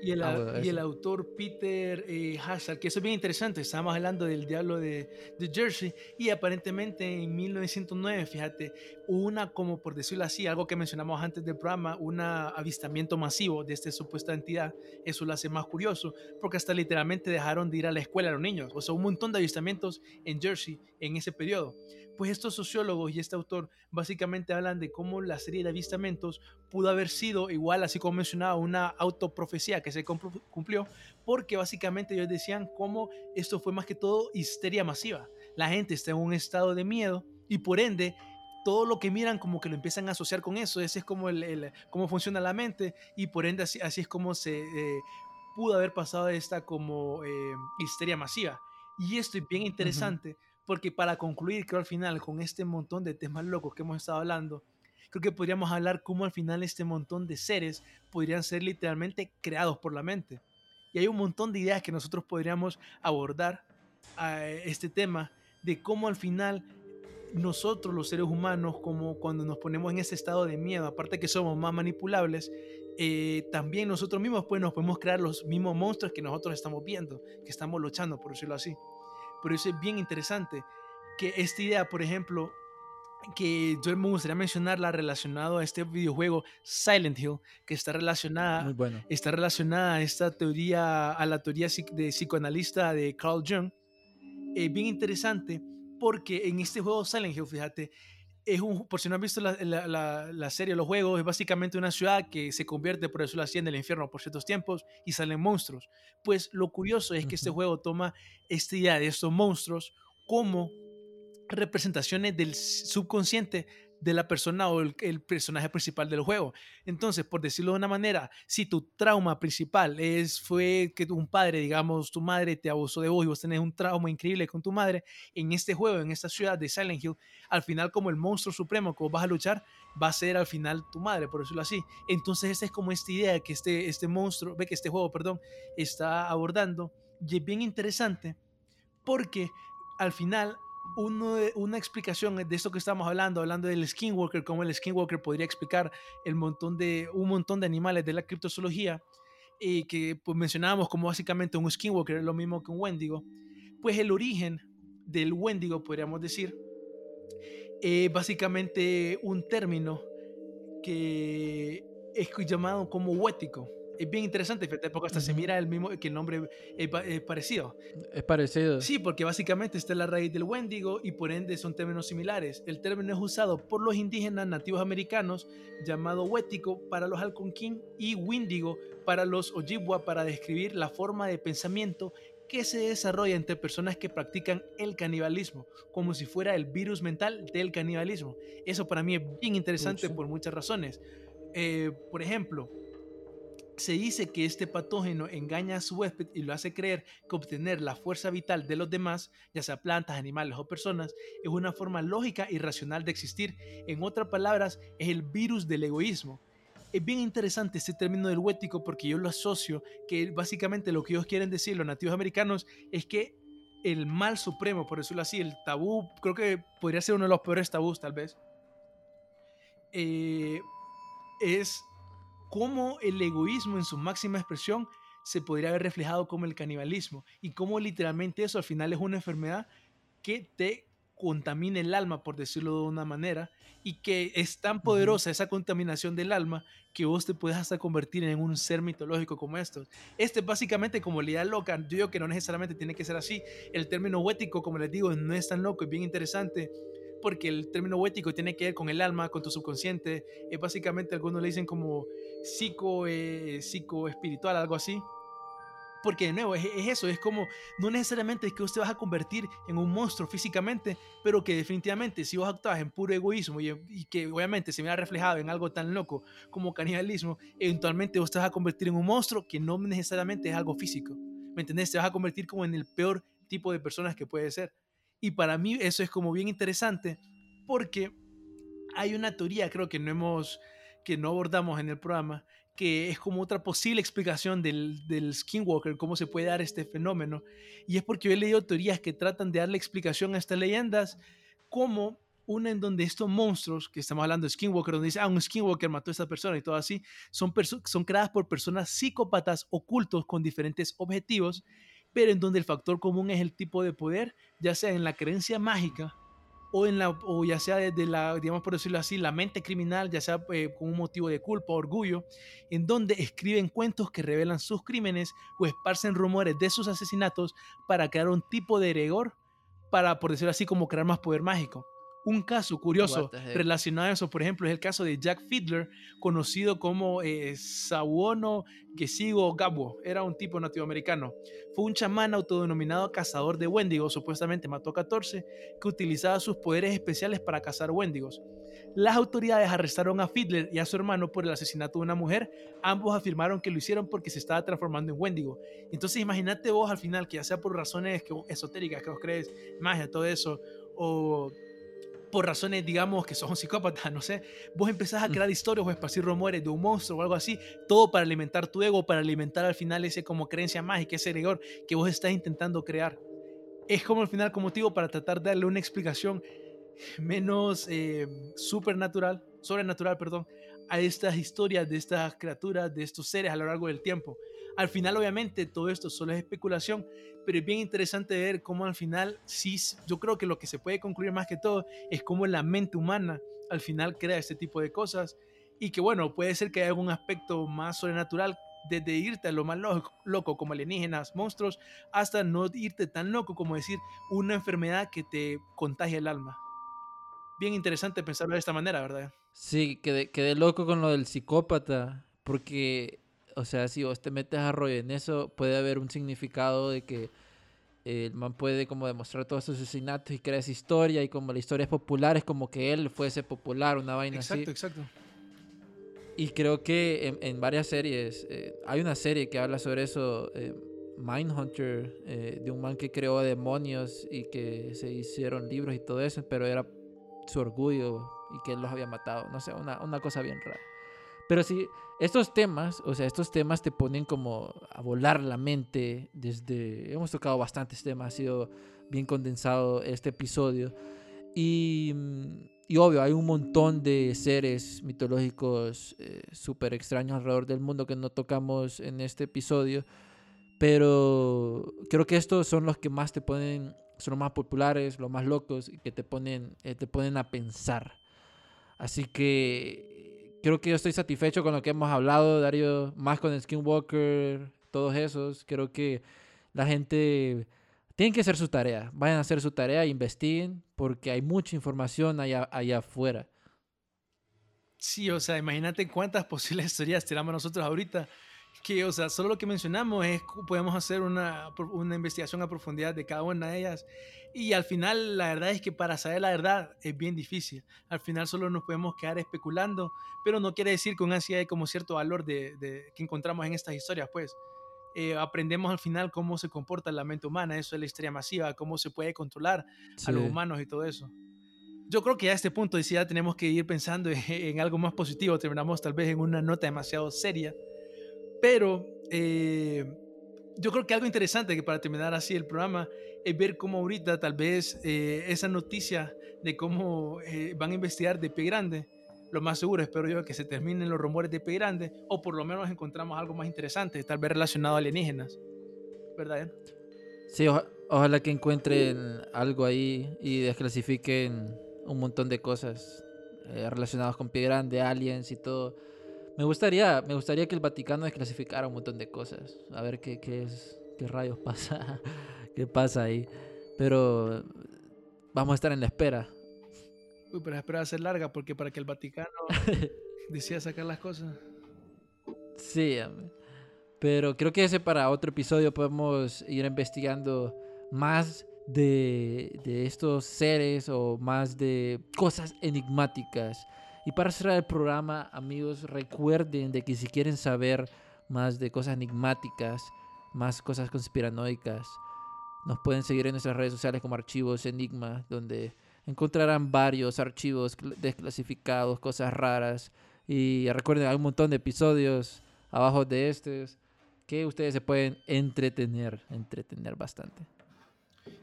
Speaker 2: Y el, ah, y el autor Peter eh, Hazard, que eso es bien interesante, estábamos hablando del diablo de, de, Jersey y aparentemente en 1909, fíjate, una, como por decirlo así, algo que mencionamos antes del programa, un avistamiento masivo de esta supuesta entidad, eso lo hace más curioso, porque hasta literalmente dejaron de ir a la escuela a los niños, o sea, un montón de avistamientos en Jersey en ese periodo. Pues estos sociólogos y este autor básicamente hablan de cómo la serie de avistamientos pudo haber sido igual, así como mencionaba, una autoprofecía que se cumplió, porque básicamente ellos decían cómo esto fue más que todo histeria masiva. La gente está en un estado de miedo y por ende todo lo que miran como que lo empiezan a asociar con eso. Ese es como el, el- cómo funciona la mente y por ende así, así es como se eh, pudo haber pasado esta como eh, histeria masiva. Y esto es bien interesante porque para concluir, creo al final, con este montón de temas locos que hemos estado hablando, creo que podríamos hablar cómo al final este montón de seres podrían ser literalmente creados por la mente. Y hay un montón de ideas que nosotros podríamos abordar a este tema de cómo al final nosotros los seres humanos, como cuando nos ponemos en ese estado de miedo, aparte que somos más manipulables, eh, también nosotros mismos pues nos podemos crear los mismos monstruos que nosotros estamos viendo, que estamos luchando, por decirlo así. Pero eso es bien interesante, que esta idea, por ejemplo, que yo me gustaría mencionarla relacionado a este videojuego Silent Hill, que está relacionada
Speaker 1: bueno.
Speaker 2: está relacionada a esta teoría, a la teoría de psicoanalista de Carl Jung. Es bien interesante porque en este juego Silent Hill, fíjate, es un, por si no has visto la, la- la- la serie, los juegos, es básicamente una ciudad que se convierte, por decirlo así, en el infierno por ciertos tiempos y salen monstruos. Pues lo curioso es que este juego toma esta idea de estos monstruos como representaciones del subconsciente de la persona o el, personaje principal del juego. Entonces, por decirlo de una manera, si tu trauma principal es, fue que un padre, digamos, tu madre te abusó de vos y vos tenés un trauma increíble con tu madre, en este juego, en esta ciudad de Silent Hill, al final como el monstruo supremo que vos vas a luchar, va a ser al final tu madre, por decirlo así. Entonces, esa es como esta idea que este, este monstruo, ve que este juego, perdón, está abordando y es bien interesante porque al final una explicación de esto que estamos hablando, hablando del skinwalker, cómo el skinwalker podría explicar el montón de, un montón de animales de la criptozoología, y que pues, mencionábamos como básicamente un skinwalker es lo mismo que un wendigo, pues el origen del wendigo, podríamos decir, es básicamente un término que es llamado como huético. Es bien interesante, fíjate, porque hasta se
Speaker 1: Ujú.
Speaker 2: mira el mismo, que el nombre es es parecido.
Speaker 1: Es parecido.
Speaker 2: Sí, porque básicamente está la raíz del wendigo y por ende son términos similares. El término es usado por los indígenas nativos americanos llamado huético para los algonquín y windigo para los ojibwa para describir la forma de pensamiento que se desarrolla entre personas que practican el canibalismo, como si fuera el virus mental del canibalismo. Eso para mí es bien interesante
Speaker 1: Pucha.
Speaker 2: por muchas razones. Eh, por ejemplo, se dice que este patógeno engaña a su huésped y lo hace creer que obtener la fuerza vital de los demás, ya sea plantas, animales o personas, es una forma lógica y racional de existir. En otras palabras, es el virus del egoísmo. Es bien interesante este término del huético porque yo lo asocio que básicamente lo que ellos quieren decir los nativos americanos es que el mal supremo, por decirlo así, el tabú, creo que podría ser uno de los peores tabús tal vez, eh, es cómo el egoísmo en su máxima expresión se podría haber reflejado como el canibalismo y cómo literalmente eso al final es una enfermedad que te contamina el alma, por decirlo de una manera, y que es tan poderosa esa contaminación del alma que vos te puedes hasta convertir en un ser mitológico como estos. Este es básicamente como la idea loca, yo digo que no necesariamente tiene que ser así, el término huético, como les digo, no es tan loco, es bien interesante, porque el término huético tiene que ver con el alma, con tu subconsciente, es básicamente algunos le dicen como psico, eh, psico espiritual, algo así. Porque de nuevo, es, es eso, es como, no necesariamente es que usted vas a convertir en un monstruo físicamente, pero que definitivamente si vos actuás en puro egoísmo y, y que obviamente se vea reflejado en algo tan loco como canibalismo, eventualmente vos te vas a convertir en un monstruo que no necesariamente es algo físico. ¿Me entendés? Te vas a convertir como en el peor tipo de personas que puede ser. Y para mí eso es como bien interesante porque hay una teoría, creo que no hemos, que no abordamos en el programa, que es como otra posible explicación del, del skinwalker, cómo se puede dar este fenómeno. Y es porque yo he leído teorías que tratan de darle explicación a estas leyendas, como una en donde estos monstruos, que estamos hablando de skinwalker, donde dice, ah, un skinwalker mató a esta persona y todo así, son, son creadas por personas psicópatas ocultos con diferentes objetivos, pero en donde el factor común es el tipo de poder, ya sea en la creencia mágica, o, en la, o ya sea desde la, digamos por decirlo así, la mente criminal, ya sea eh, con un motivo de culpa, orgullo, en donde escriben cuentos que revelan sus crímenes o esparcen rumores de sus asesinatos para crear un tipo de rigor, para, por decirlo así, como crear más poder mágico. Un caso curioso relacionado a eso, por ejemplo, es el caso de Jack Fiedler, conocido como eh, Sawono Gesigo Gabo. Era un tipo nativoamericano. Fue un chamán autodenominado cazador de wendigos, supuestamente mató 14, que utilizaba sus poderes especiales para cazar wendigos. Las autoridades arrestaron a Fiedler y a su hermano por el asesinato de una mujer. Ambos afirmaron que lo hicieron porque se estaba transformando en wendigo. Entonces imagínate vos al final, que ya sea por razones esotéricas, que vos crees, magia, todo eso, o por razones, digamos, que sos un psicópata, no sé, vos empezás a crear historias o esparcir rumores de un monstruo o algo así, todo para alimentar tu ego, para alimentar al final ese como creencia mágica, ese rigor que vos estás intentando crear. Es como al final como motivo para tratar de darle una explicación menos eh, supernatural, sobrenatural, perdón, a estas historias de estas criaturas, de estos seres a lo largo del tiempo. Al final, obviamente, todo esto solo es especulación, pero es bien interesante ver cómo al final, sí, yo creo que lo que se puede concluir más que todo es cómo la mente humana al final crea este tipo de cosas y que bueno, puede ser que haya algún aspecto más sobrenatural desde irte a lo más loco, loco como alienígenas, monstruos, hasta no irte tan loco como decir una enfermedad que te contagia el alma. Bien interesante pensarlo de esta manera, ¿verdad?
Speaker 1: Sí, quedé, quedé loco con lo del psicópata, porque, o sea, si vos te metes a rollo en eso, puede haber un significado de que el man puede como demostrar todos sus asesinatos y crear esa historia, y como la historia es popular, es como que él fuese popular, una vaina
Speaker 2: Exacto,
Speaker 1: así.
Speaker 2: exacto.
Speaker 1: Y creo que en, en varias series, eh, hay una serie que habla sobre eso, eh, Mindhunter, eh, de un man que creó demonios y que se hicieron libros y todo eso, pero era su orgullo y que él los había matado, no sé, una, una cosa bien rara. Pero sí, estos temas, o sea, estos temas te ponen como a volar la mente desde... Hemos tocado bastantes temas, ha sido bien condensado este episodio. Y, y obvio, hay un montón de seres mitológicos eh, súper extraños alrededor del mundo que no tocamos en este episodio. Pero creo que estos son los que más te ponen, son los más populares, los más locos y que te ponen, eh, te ponen a pensar. Así que creo que yo estoy satisfecho con lo que hemos hablado, Dario, más con Skinwalker, todos esos. Creo que la gente tiene que hacer su tarea. Vayan a hacer su tarea, investiguen, porque hay mucha información allá, allá afuera.
Speaker 2: Sí, o sea, imagínate cuántas posibles historias tiramos nosotros ahorita. Que, o sea, solo lo que mencionamos es que podemos hacer una, una investigación a profundidad de cada una de ellas. Y al final, la verdad es que para saber la verdad es bien difícil. Al final solo nos podemos quedar especulando, pero no quiere decir que aún así hay como cierto valor de, de que encontramos en estas historias, pues. Eh, aprendemos al final cómo se comporta la mente humana, eso es la historia masiva, cómo se puede controlar a los
Speaker 1: Sí.
Speaker 2: humanos y todo eso. Yo creo que a este punto sí ya tenemos que ir pensando en, en algo más positivo, terminamos tal vez en una nota demasiado seria, pero eh, yo creo que algo interesante que para terminar así el programa es ver cómo ahorita tal vez eh, esa noticia de cómo eh, van a investigar de pie grande, lo más seguro espero yo que se terminen los rumores de pie grande o por lo menos encontramos algo más interesante, tal vez relacionado a alienígenas, ¿verdad?
Speaker 1: Sí, oja- ojalá que encuentren algo ahí y desclasifiquen un montón de cosas eh, relacionadas con Pie Grande, aliens y todo. Me gustaría, me gustaría que el Vaticano desclasificara un montón de cosas. A ver qué, qué es, qué rayos pasa, qué pasa ahí. Pero vamos a estar en la espera.
Speaker 2: Uy, pero espera ser larga porque para que el Vaticano decida sacar las cosas.
Speaker 1: Sí, pero creo que ese para otro episodio podemos ir investigando más de, de estos seres o más de cosas enigmáticas. Y para cerrar el programa, amigos, recuerden de que si quieren saber más de cosas enigmáticas, más cosas conspiranoicas, nos pueden seguir en nuestras redes sociales como Archivos Enigma, donde encontrarán varios archivos cl- desclasificados, cosas raras. Y recuerden, hay un montón de episodios abajo de estos que ustedes se pueden entretener, entretener bastante.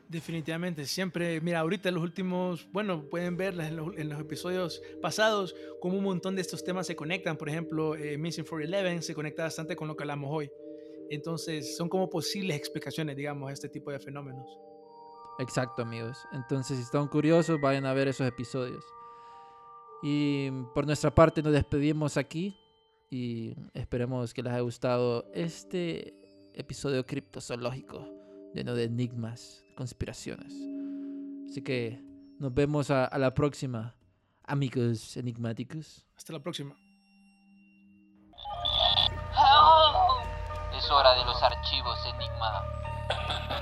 Speaker 2: Definitivamente, siempre, mira, ahorita los últimos, bueno, pueden ver en los, en los episodios pasados cómo un montón de estos temas se conectan. Por ejemplo, eh, Missing 411 se conecta bastante con lo que hablamos hoy. Entonces, son como posibles explicaciones, digamos, a este tipo de fenómenos.
Speaker 1: Exacto, amigos. Entonces, si están curiosos, vayan a ver esos episodios. Y por nuestra parte, nos despedimos aquí y esperemos que les haya gustado este episodio criptozoológico lleno de enigmas, conspiraciones. Así que Nos vemos a, a la próxima, amigos enigmáticos.
Speaker 2: Hasta la próxima.
Speaker 3: Es hora de los archivos Enigma.